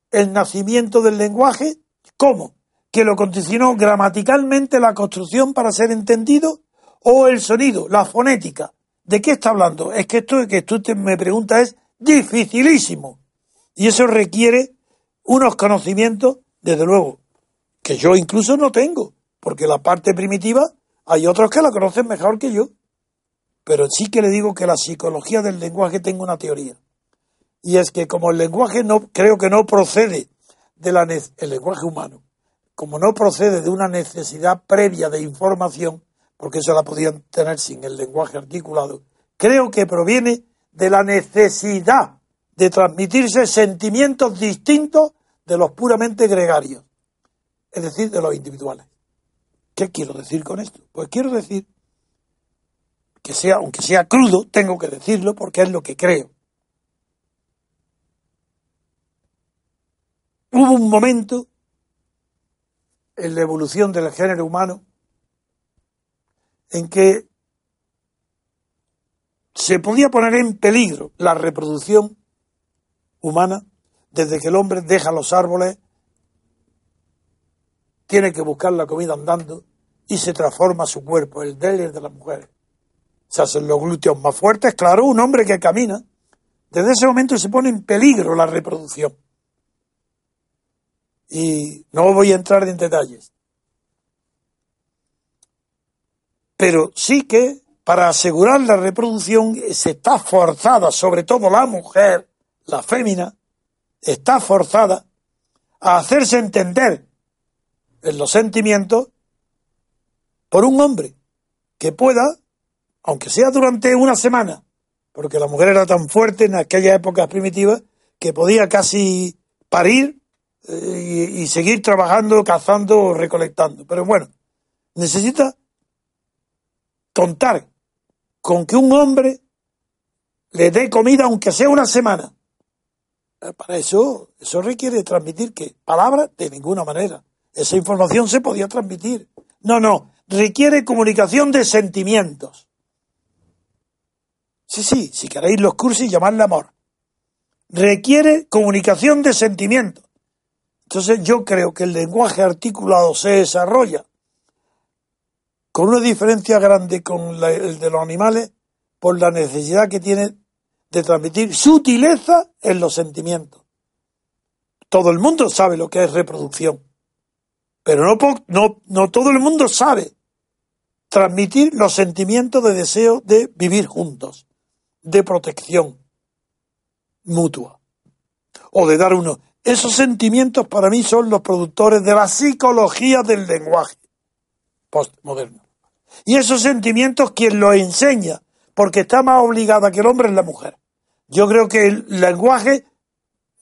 el nacimiento del lenguaje, ¿cómo? Que lo condicionó gramaticalmente la construcción para ser entendido o el sonido, la fonética. ¿De qué está hablando? Es que esto que tú me preguntas es dificilísimo. Y eso requiere unos conocimientos, desde luego, que yo incluso no tengo, porque la parte primitiva hay otros que la conocen mejor que yo. Pero sí que le digo que la psicología del lenguaje tengo una teoría. Y es que como el lenguaje no, creo que no procede de la, el lenguaje humano, como no procede de una necesidad previa de información, porque eso la podían tener sin el lenguaje articulado, creo que proviene de la necesidad de transmitirse sentimientos distintos de los puramente gregarios, es decir, de los individuales. ¿Qué quiero decir con esto? Pues quiero decir que sea, aunque sea crudo, tengo que decirlo porque es lo que creo. Hubo un momento en la evolución del género humano en que se podía poner en peligro la reproducción humana desde que el hombre deja los árboles, tiene que buscar la comida andando y se transforma su cuerpo, el de de la mujer. Se hacen los glúteos más fuertes, claro, un hombre que camina. Desde ese momento se pone en peligro la reproducción. Y no voy a entrar en detalles. Pero sí que para asegurar la reproducción se está forzada, sobre todo la mujer, la fémina, está forzada a hacerse entender en los sentimientos por un hombre que pueda, aunque sea durante una semana, porque la mujer era tan fuerte en aquellas épocas primitivas que podía casi parir eh, y, seguir trabajando, cazando o recolectando. Pero bueno, necesita contar con que un hombre le dé comida aunque sea una semana. Eh, para eso, eso requiere transmitir que palabras de ninguna manera. Esa información se podía transmitir. No, no, requiere comunicación de sentimientos. Sí, sí, si queréis los cursos, llamarle amor. Requiere comunicación de sentimientos. Entonces yo creo que el lenguaje articulado se desarrolla con una diferencia grande con el de los animales por la necesidad que tiene de transmitir sutileza en los sentimientos. Todo el mundo sabe lo que es reproducción, pero no, no, no todo el mundo sabe transmitir los sentimientos de deseo de vivir juntos, de protección mutua, o de dar uno. Esos sentimientos para mí son los productores de la psicología del lenguaje postmoderno. Y esos sentimientos quien los enseña, porque está más obligada que el hombre es la mujer. Yo creo que el lenguaje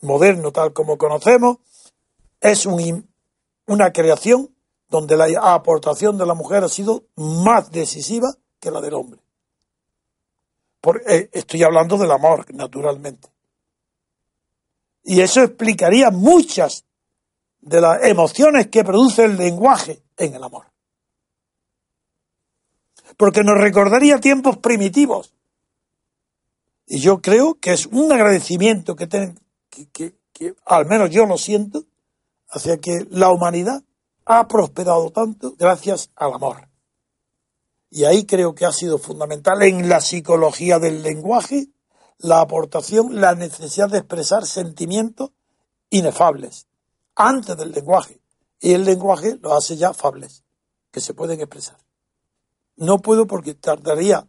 moderno, tal como conocemos, es un, una creación donde la aportación de la mujer ha sido más decisiva que la del hombre. Eh, estoy hablando del amor, naturalmente. Y eso explicaría muchas de las emociones que produce el lenguaje en el amor. Porque nos recordaría tiempos primitivos. Y yo creo que es un agradecimiento que, que, que al menos yo lo siento, hacia que la humanidad ha prosperado tanto gracias al amor. Y ahí creo que ha sido fundamental en la psicología del lenguaje la aportación, la necesidad de expresar sentimientos inefables antes del lenguaje. Y el lenguaje lo hace ya fables, que se pueden expresar. No puedo porque tardaría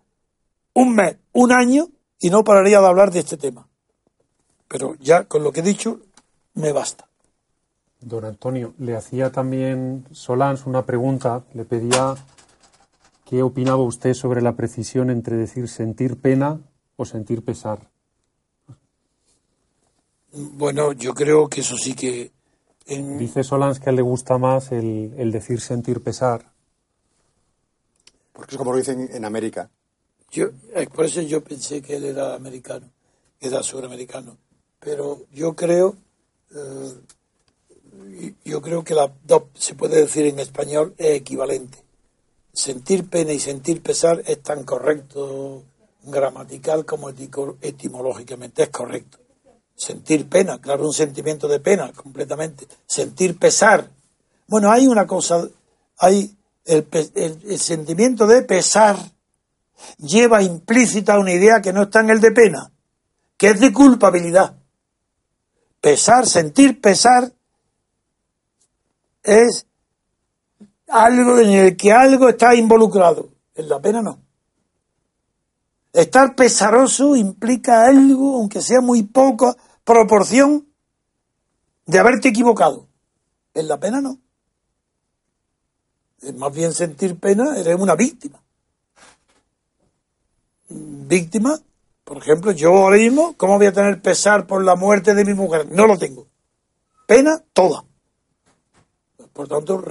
un mes, un año y no pararía de hablar de este tema. Pero ya con lo que he dicho me basta. Don Antonio, le hacía también Solans una pregunta, le pedía qué opinaba usted sobre la precisión entre decir sentir pena o sentir pesar. Bueno, yo creo que eso sí que... Dice Solans que a él le gusta más el, decir sentir pesar. Porque es como lo dicen en América. Yo, eh, por eso yo pensé que él era americano, era suramericano. Pero yo creo... Eh, yo creo que la dos se puede decir en español es equivalente. Sentir pena y sentir pesar es tan correcto gramatical como etimológicamente es correcto. Sentir pena, claro, un sentimiento de pena completamente. Sentir pesar. Bueno, hay una cosa, hay el, el sentimiento de pesar lleva implícita una idea que no está en el de pena, que es de culpabilidad. Pesar, sentir pesar es algo en el que algo está involucrado. En la pena no. Estar pesaroso implica algo, aunque sea muy poca proporción, de haberte equivocado. En la pena no. Es más bien sentir pena, eres una víctima. Víctima, por ejemplo, yo ahora mismo, ¿cómo voy a tener pesar por la muerte de mi mujer? No lo tengo. Pena toda. Por tanto,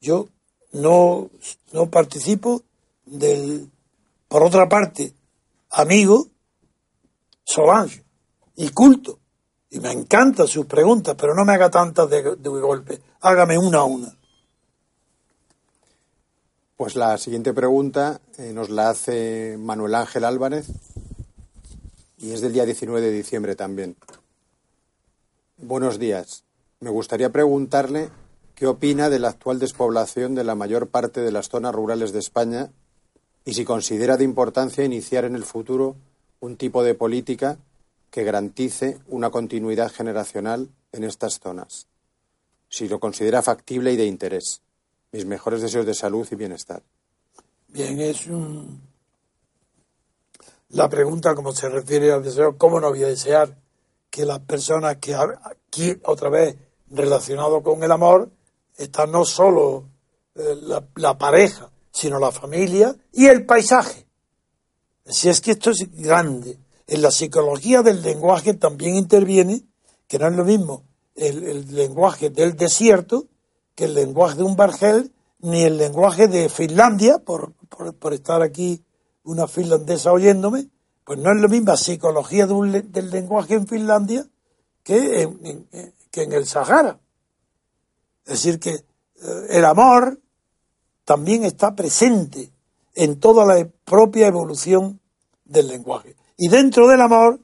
yo no, no participo del, por otra parte, amigo Solange y culto. Y me encantan sus preguntas, pero no me haga tantas de, de golpe. Hágame una a una. Pues la siguiente pregunta eh, nos la hace Manuel Ángel Álvarez y es del día 19 de diciembre también. Buenos días. Me gustaría preguntarle qué opina de la actual despoblación de la mayor parte de las zonas rurales de España y si considera de importancia iniciar en el futuro un tipo de política que garantice una continuidad generacional en estas zonas. Si lo considera factible y de interés. Mis mejores deseos de salud y bienestar. Bien, es un... La pregunta, como se refiere al deseo, ¿cómo no voy a desear que las personas que aquí, otra vez, relacionado con el amor, está no solo eh, la, pareja, sino la familia y el paisaje. Si es que esto es grande. En la psicología del lenguaje también interviene, que no es lo mismo el, lenguaje del desierto que el lenguaje de un bargel ni el lenguaje de Finlandia, por, por, estar aquí una finlandesa oyéndome, pues no es la misma psicología del lenguaje en Finlandia que en, que en el Sahara. Es decir, que eh, el amor también está presente en toda la propia evolución del lenguaje. Y dentro del amor,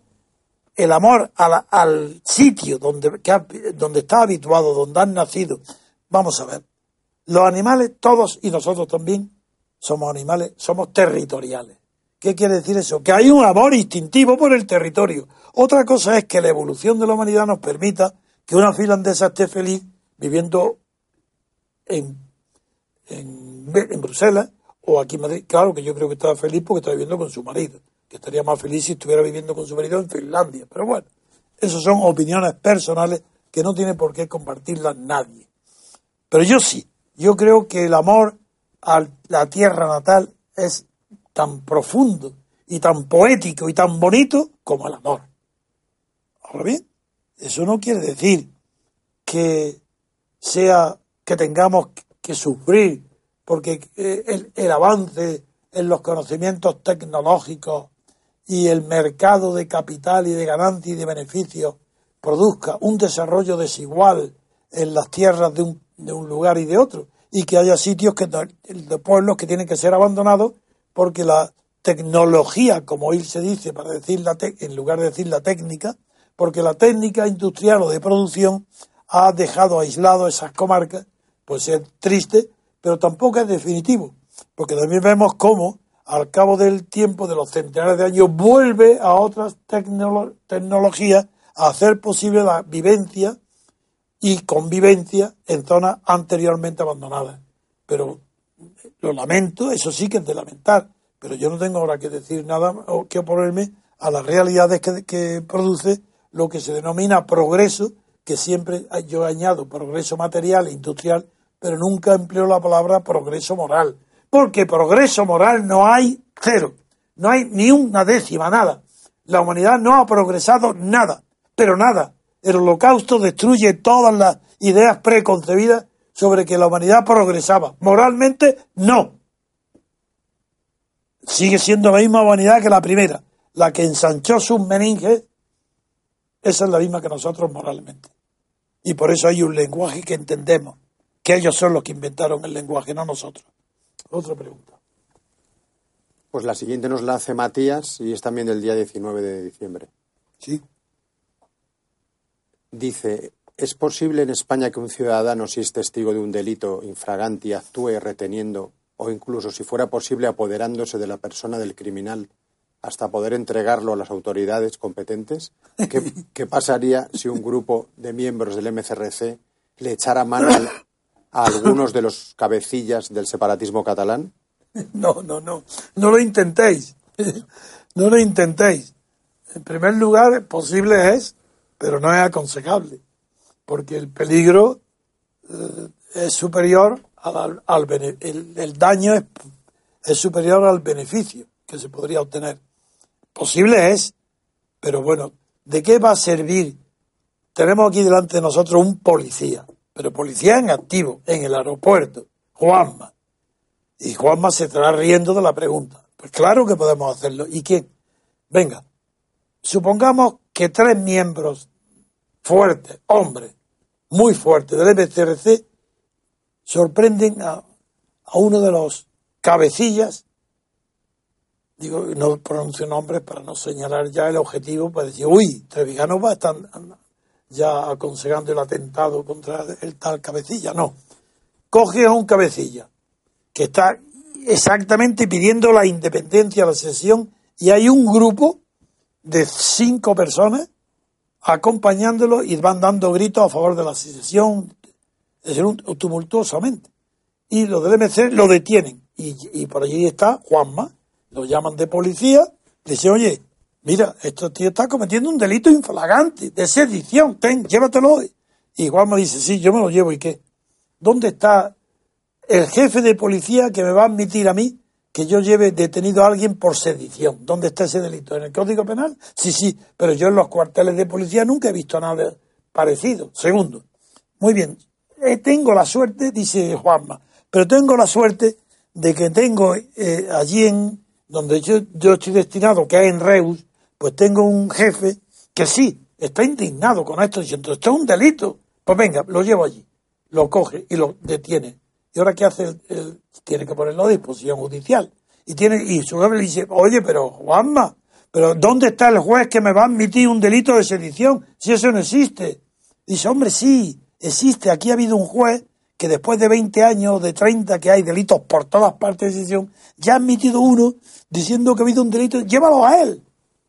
el amor al sitio donde, donde está habituado, donde han nacido. Vamos a ver, los animales, todos y nosotros también, somos animales, somos territoriales. ¿Qué quiere decir eso? Que hay un amor instintivo por el territorio. Otra cosa es que la evolución de la humanidad nos permita que una finlandesa esté feliz viviendo en, en, Bruselas o aquí en Madrid. Claro que yo creo que estaba feliz porque está viviendo con su marido, que estaría más feliz si estuviera viviendo con su marido en Finlandia. Pero bueno, esas son opiniones personales que no tiene por qué compartirlas nadie. Pero yo sí, yo creo que el amor a la tierra natal es tan profundo y tan poético y tan bonito como el amor. Ahora bien, eso no quiere decir que sea que tengamos que sufrir porque eh, el, el avance en los conocimientos tecnológicos y el mercado de capital y de ganancia y de beneficios produzca un desarrollo desigual en las tierras de un de un lugar y de otro, y que haya sitios que, de pueblos que tienen que ser abandonados porque la tecnología, como hoy se dice, para decir la en lugar de decir la técnica, porque la técnica industrial o de producción ha dejado aislado esas comarcas, pues es triste, pero tampoco es definitivo, porque también vemos cómo al cabo del tiempo, de los centenares de años, vuelve a otras tecnologías a hacer posible la vivencia y convivencia en zonas anteriormente abandonadas. Pero lo lamento, eso sí que es de lamentar, pero yo no tengo ahora que decir nada o que oponerme a las realidades que, que produce lo que se denomina progreso, que siempre yo añado progreso material e industrial, pero nunca empleo la palabra progreso moral, porque progreso moral no hay cero, no hay ni una décima, nada. La humanidad no ha progresado nada, pero nada el holocausto destruye todas las ideas preconcebidas sobre que la humanidad progresaba. Moralmente, no. Sigue siendo la misma humanidad que la primera. La que ensanchó sus meninges, esa es la misma que nosotros moralmente. Y por eso hay un lenguaje que entendemos, que ellos son los que inventaron el lenguaje, no nosotros. Otra pregunta. Pues la siguiente nos la hace Matías y es también del día 19 de diciembre. Sí dice, ¿es posible en España que un ciudadano, si es testigo de un delito infraganti, actúe reteniendo o incluso, si fuera posible, apoderándose de la persona del criminal hasta poder entregarlo a las autoridades competentes? ¿Qué, pasaría si un grupo de miembros del MCRC le echara mano a algunos de los cabecillas del separatismo catalán? No, no, no. No lo intentéis. No lo intentéis. En primer lugar, posible es pero no es aconsejable, porque el peligro eh, es superior al, el, daño es, es superior al beneficio que se podría obtener. Posible es, pero bueno, ¿de qué va a servir? Tenemos aquí delante de nosotros un policía, pero policía en activo, en el aeropuerto, Juanma. Y Juanma se estará riendo de la pregunta. Pues claro que podemos hacerlo. ¿Y quién? Venga, supongamos que tres miembros fuerte, hombre, muy fuerte del MCRC, sorprenden a, uno de los cabecillas digo, no pronuncio nombres para no señalar ya el objetivo, para decir, uy, Trevijano va a estar ya aconsejando el atentado contra el tal cabecilla. No. Coge a un cabecilla que está exactamente pidiendo la independencia de la sesión y hay un grupo de cinco personas acompañándolo y van dando gritos a favor de la secesión, tumultuosamente. Y los del MC lo detienen. Y, y por allí está Juanma, lo llaman de policía, dice, oye, mira, este tío está cometiendo un delito inflagante de sedición, ten, llévatelo. Y Juanma dice, sí, yo me lo llevo, ¿y qué? ¿Dónde está el jefe de policía que me va a admitir a mí que yo lleve detenido a alguien por sedición. ¿Dónde está ese delito? ¿En el Código Penal? Sí, sí, pero yo en los cuarteles de policía nunca he visto nada parecido. Segundo, muy bien, eh, tengo la suerte, dice Juanma, pero tengo la suerte de que tengo eh, allí en donde yo, yo estoy destinado, que es en Reus, pues tengo un jefe que sí, está indignado con esto, diciendo, esto es un delito. Pues venga, lo llevo allí, lo coge y lo detiene. ¿Y ahora qué hace? El, tiene que ponerlo a disposición judicial. Y tiene y su jefe le dice, oye, pero Juanma, pero ¿dónde está el juez que me va a admitir un delito de sedición si eso no existe? Dice, hombre, sí, existe. Aquí ha habido un juez que después de 20 años, de 30, que hay delitos por todas partes de sedición, ya ha admitido uno diciendo que ha habido un delito, llévalo a él.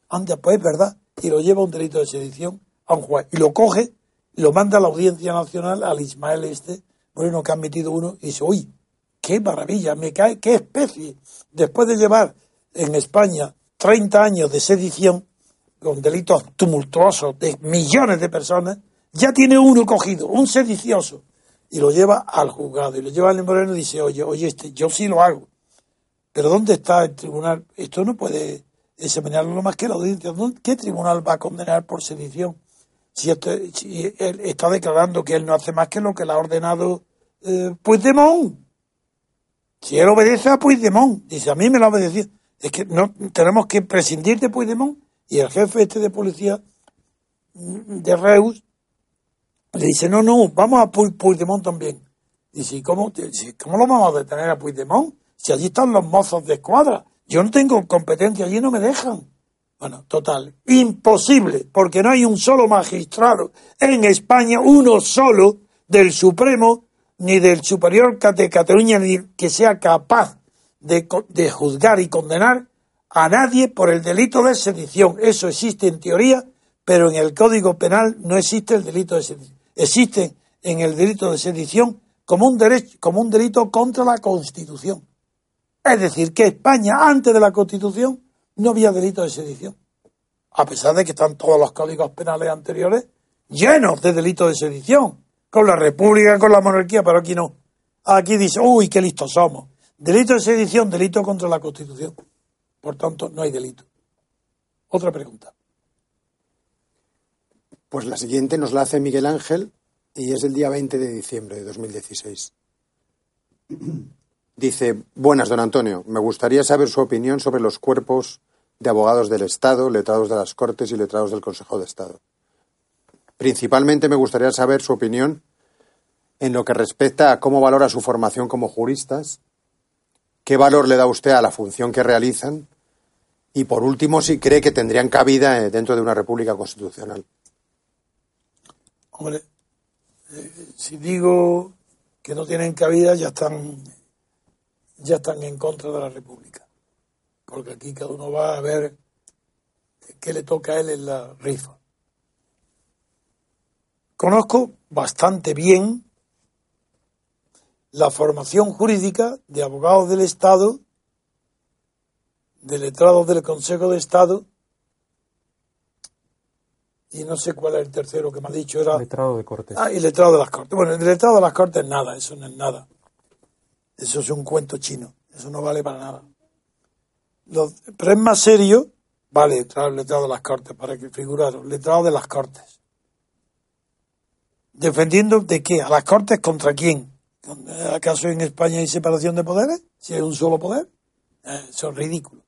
Anda, pues, ¿verdad? Y lo lleva un delito de sedición a un juez. Y lo coge, lo manda a la Audiencia Nacional, al Ismael este, bueno, que ha metido uno y dice, uy, qué maravilla, me cae, qué especie. Después de llevar en España 30 años de sedición, con delitos tumultuosos de millones de personas, ya tiene uno cogido, un sedicioso, y lo lleva al juzgado, y lo lleva al Moreno y dice, oye, oye, este, yo sí lo hago. Pero ¿dónde está el tribunal? Esto no puede examinarlo más que la audiencia. ¿Qué tribunal va a condenar por sedición? si, él está declarando que él no hace más que lo que le ha ordenado eh, Puigdemont. Si él obedece a Puigdemont, dice, a mí me lo ha obedecido. Es que no tenemos que prescindir de Puigdemont. Y el jefe este de policía de Reus le dice, no, no, vamos a Puigdemont también. Dice, ¿cómo, ¿cómo lo vamos a detener a Puigdemont? Si allí están los mozos de escuadra. Yo no tengo competencia, allí no me dejan. Bueno, total, imposible, porque no hay un solo magistrado en España, uno solo del Supremo ni del Superior de Cataluña ni que sea capaz de, de juzgar y condenar a nadie por el delito de sedición. Eso existe en teoría, pero en el Código Penal no existe el delito de sedición. Existe en el delito de sedición como un, derecho, como un delito contra la Constitución. Es decir, que España, antes de la Constitución, no había delito de sedición. A pesar de que están todos los códigos penales anteriores llenos de delitos de sedición. Con la República, con la monarquía, pero aquí no. Aquí dice, uy, qué listos somos. Delito de sedición, delito contra la Constitución. Por tanto, no hay delito. Otra pregunta. Pues la siguiente nos la hace Miguel Ángel y es el día 20 de diciembre de 2016. Dice, buenas, don Antonio. Me gustaría saber su opinión sobre los cuerpos de abogados del Estado, letrados de las Cortes y letrados del Consejo de Estado. Principalmente me gustaría saber su opinión en lo que respecta a cómo valora su formación como juristas, qué valor le da usted a la función que realizan y, por último, si cree que tendrían cabida eh, dentro de una república constitucional. Hombre, eh, si digo que no tienen cabida, ya están ya están en contra de la República. Porque aquí cada uno va a ver qué le toca a él en la rifa. Conozco bastante bien la formación jurídica de abogados del Estado, de letrados del Consejo de Estado, y no sé cuál es el tercero que me ha dicho, era... Letrado de Cortes. Ah, y letrado de las Cortes. Bueno, el letrado de las Cortes nada, eso no es nada. Eso es un cuento chino. Eso no vale para nada. pero es más serio, vale, el letrado de las Cortes, para que figuraros, letrado de las Cortes. ¿Defendiendo de qué? ¿A las Cortes contra quién? ¿Acaso en España hay separación de poderes? Si hay un solo poder. Eh, eso es ridículo.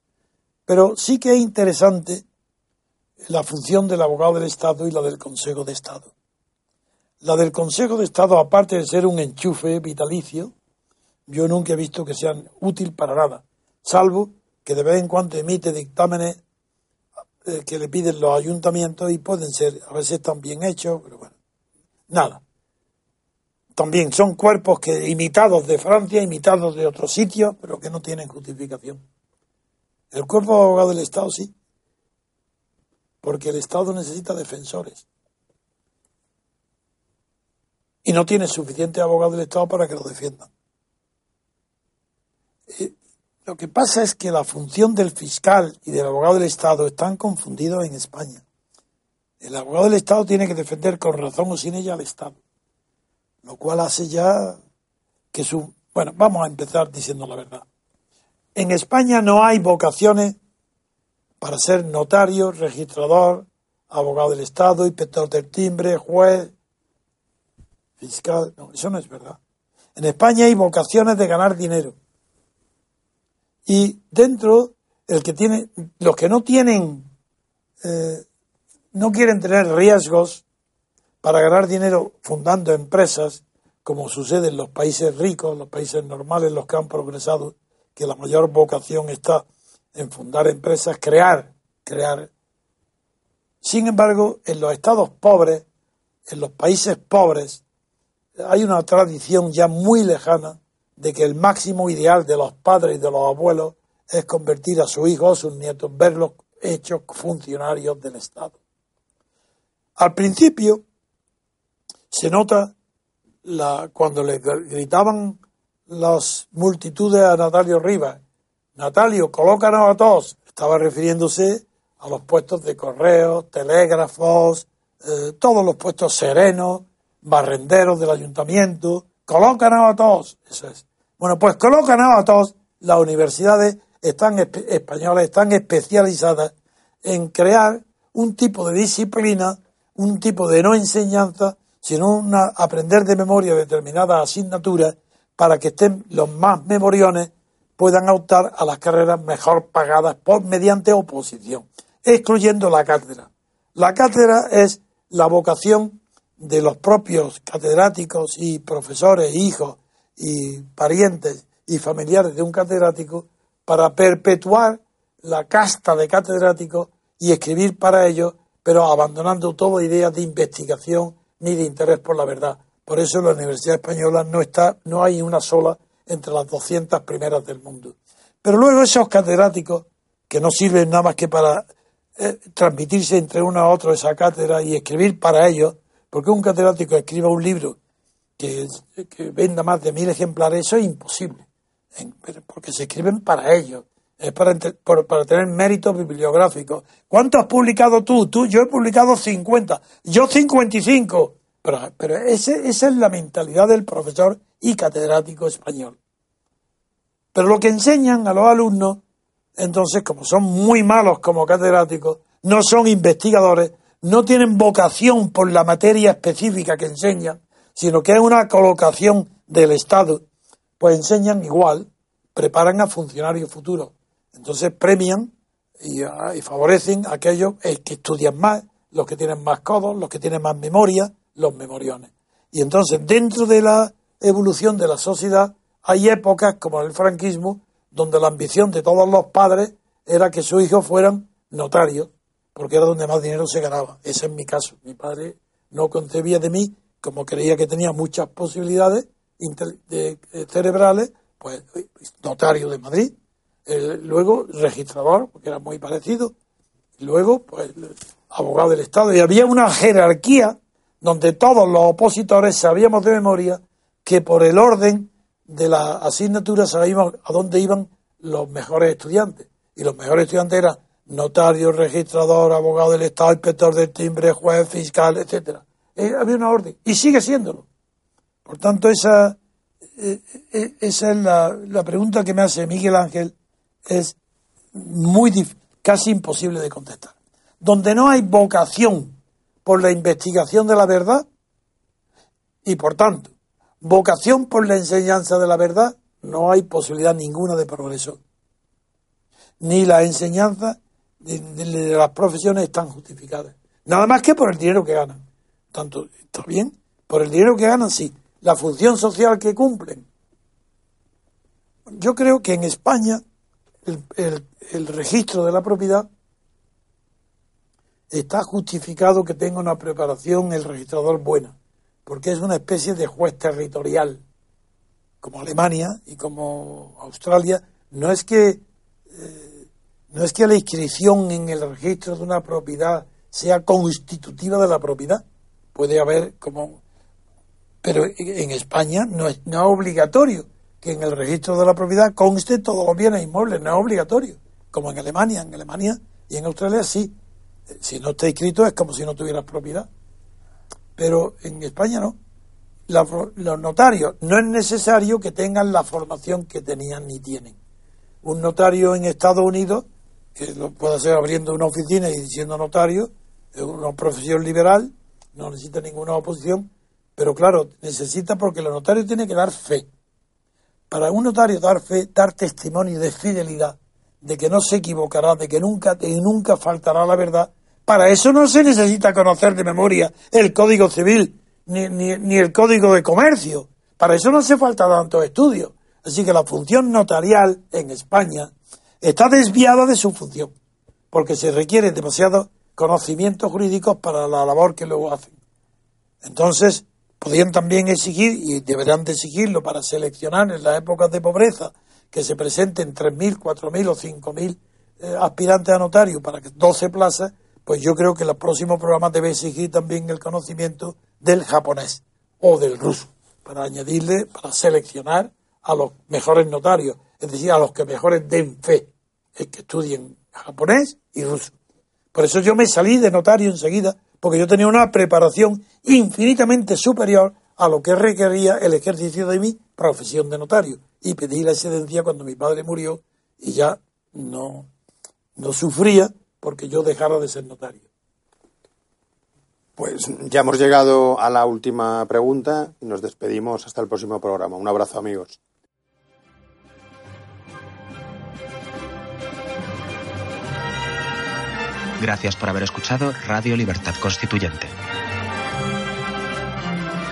Pero sí que es interesante la función del abogado del Estado y la del Consejo de Estado. La del Consejo de Estado, aparte de ser un enchufe vitalicio, yo nunca he visto que sean útil para nada, salvo que de vez en cuando emite dictámenes eh, que le piden los ayuntamientos y pueden ser, a veces están bien hechos, pero bueno, nada. También son cuerpos que imitados de Francia, imitados de otros sitios, pero que no tienen justificación. El cuerpo de abogado del Estado sí, porque el Estado necesita defensores. Y no tiene suficiente abogado del Estado para que lo defiendan. Eh, lo que pasa es que la función del fiscal y del abogado del Estado están confundidos en España. El abogado del Estado tiene que defender con razón o sin ella al Estado. Lo cual hace ya que su... Bueno, vamos a empezar diciendo la verdad. En España no hay vocaciones para ser notario, registrador, abogado del Estado, inspector del timbre, juez, fiscal. No, eso no es verdad. En España hay vocaciones de ganar dinero y dentro, el que tiene, los que no tienen, eh, no quieren tener riesgos para ganar dinero fundando empresas, como sucede en los países ricos, los países normales, los que han progresado, que la mayor vocación está en fundar empresas, crear, crear. Sin embargo, en los estados pobres, en los países pobres, hay una tradición ya muy lejana de que el máximo ideal de los padres y de los abuelos es convertir a su hijo o sus nietos, verlos hechos funcionarios del Estado. Al principio se nota la, cuando le gritaban las multitudes a Natalio Rivas, Natalio, colócanos a todos, estaba refiriéndose a los puestos de correo, telégrafos, eh, todos los puestos serenos, barrenderos del ayuntamiento, colócanos a todos. Eso es. Bueno, pues colócanos a todos. Las universidades están españolas están especializadas en crear un tipo de disciplina, un tipo de no enseñanza, sino una, aprender de memoria determinadas asignaturas para que estén los más memoriones puedan optar a las carreras mejor pagadas por mediante oposición, excluyendo la cátedra. La cátedra es la vocación de los propios catedráticos y profesores, hijos y parientes y familiares de un catedrático para perpetuar la casta de catedráticos y escribir para ellos, pero abandonando toda idea de investigación ni de interés por la verdad. Por eso en la Universidad Española no está, no hay una sola entre las 200 primeras del mundo. Pero luego esos catedráticos, que no sirven nada más que para eh, transmitirse entre uno a otro esa cátedra y escribir para ellos, porque un catedrático escriba un libro que, venda más de mil ejemplares, eso es imposible, porque se escriben para ellos, es para, para tener méritos bibliográficos. ¿Cuánto has publicado tú? Tú, yo he publicado 50, yo 55. Pero, pero ese, esa es la mentalidad del profesor y catedrático español. Pero lo que enseñan a los alumnos, entonces, como son muy malos como catedráticos, no son investigadores, no tienen vocación por la materia específica que enseñan, sino que es una colocación del Estado, pues enseñan igual, preparan a funcionarios futuros. Entonces premian y, ah, favorecen a aquellos eh, que estudian más, los que tienen más codos, los que tienen más memoria, los memoriones. Y entonces dentro de la evolución de la sociedad hay épocas como el franquismo donde la ambición de todos los padres era que sus hijos fueran notarios porque era donde más dinero se ganaba. Ese es mi caso. Mi padre no concebía de mí, como creía que tenía muchas posibilidades eh, cerebrales, pues notario de Madrid, luego registrador, porque era muy parecido, luego pues abogado del Estado. Y había una jerarquía donde todos los opositores sabíamos de memoria que por el orden de la asignatura sabíamos a dónde iban los mejores estudiantes. Y los mejores estudiantes eran notario, registrador, abogado del Estado, inspector del timbre, juez, fiscal, etcétera. Eh, había una orden y sigue siéndolo. Por tanto, esa, eh, eh, esa es la, la, pregunta que me hace Miguel Ángel, es muy casi imposible de contestar. Donde no hay vocación por la investigación de la verdad y por tanto vocación por la enseñanza de la verdad, no hay posibilidad ninguna de progreso. Ni la enseñanza de, las profesiones están justificadas. Nada más que por el dinero que ganan. Tanto, ¿está bien? Por el dinero que ganan, sí. La función social que cumplen. Yo creo que en España el, registro de la propiedad está justificado que tenga una preparación el registrador buena, porque es una especie de juez territorial, como Alemania y como Australia. No es que eh, no es que la inscripción en el registro de una propiedad sea constitutiva de la propiedad. Puede haber como pero en España no es, no es obligatorio que en el registro de la propiedad conste todos los bienes inmuebles, no es obligatorio, como en Alemania. En Alemania y en Australia sí. Si no está inscrito es como si no tuvieras propiedad. Pero en España no. los notarios no es necesario que tengan la formación que tenían ni tienen. Un notario en Estados Unidos, que lo puede hacer abriendo una oficina y siendo notario, es una profesión liberal, no necesita ninguna oposición, pero claro, necesita porque el notario tiene que dar fe para un notario dar fe, dar testimonio de fidelidad, de que no se equivocará, de que nunca, de nunca faltará la verdad, para eso no se necesita conocer de memoria el Código Civil ni, ni, el Código de Comercio. Para eso no hace falta tanto estudio. Así que la función notarial en España está desviada de su función, porque se requiere demasiados conocimientos jurídicos para la labor que luego hacen. Entonces, podían también exigir, y deberán de exigirlo para seleccionar en las épocas de pobreza, que se presenten 3.000, 4.000 o 5.000 eh, aspirantes a notario para que 12 plazas, pues yo creo que el próximo programa debe exigir también el conocimiento del japonés o del ruso, para añadirle, para seleccionar a los mejores notarios, es decir, a los que mejores den fe, es que estudien japonés y ruso. Por eso yo me salí de notario enseguida, porque yo tenía una preparación infinitamente superior a lo que requería el ejercicio de mi profesión de notario. Y pedí la excedencia cuando mi padre murió y ya no, no sufría porque yo dejara de ser notario. Pues ya hemos llegado a la última pregunta y nos despedimos hasta el próximo programa. Un abrazo amigos. Gracias por haber escuchado Radio Libertad Constituyente.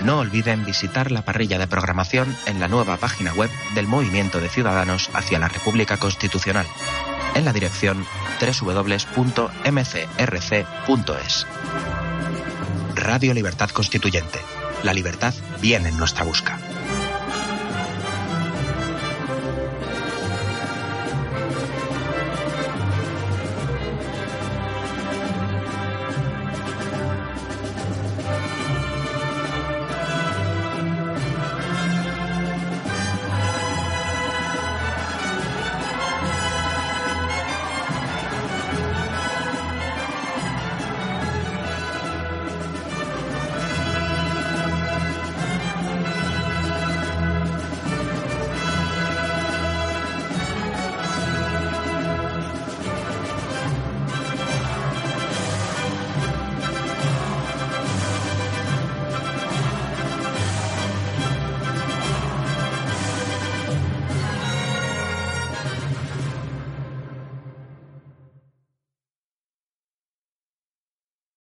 No olviden visitar la parrilla de programación en la nueva página web del Movimiento de Ciudadanos hacia la República Constitucional, en la dirección www.mcrc.es. Radio Libertad Constituyente. La libertad viene en nuestra busca.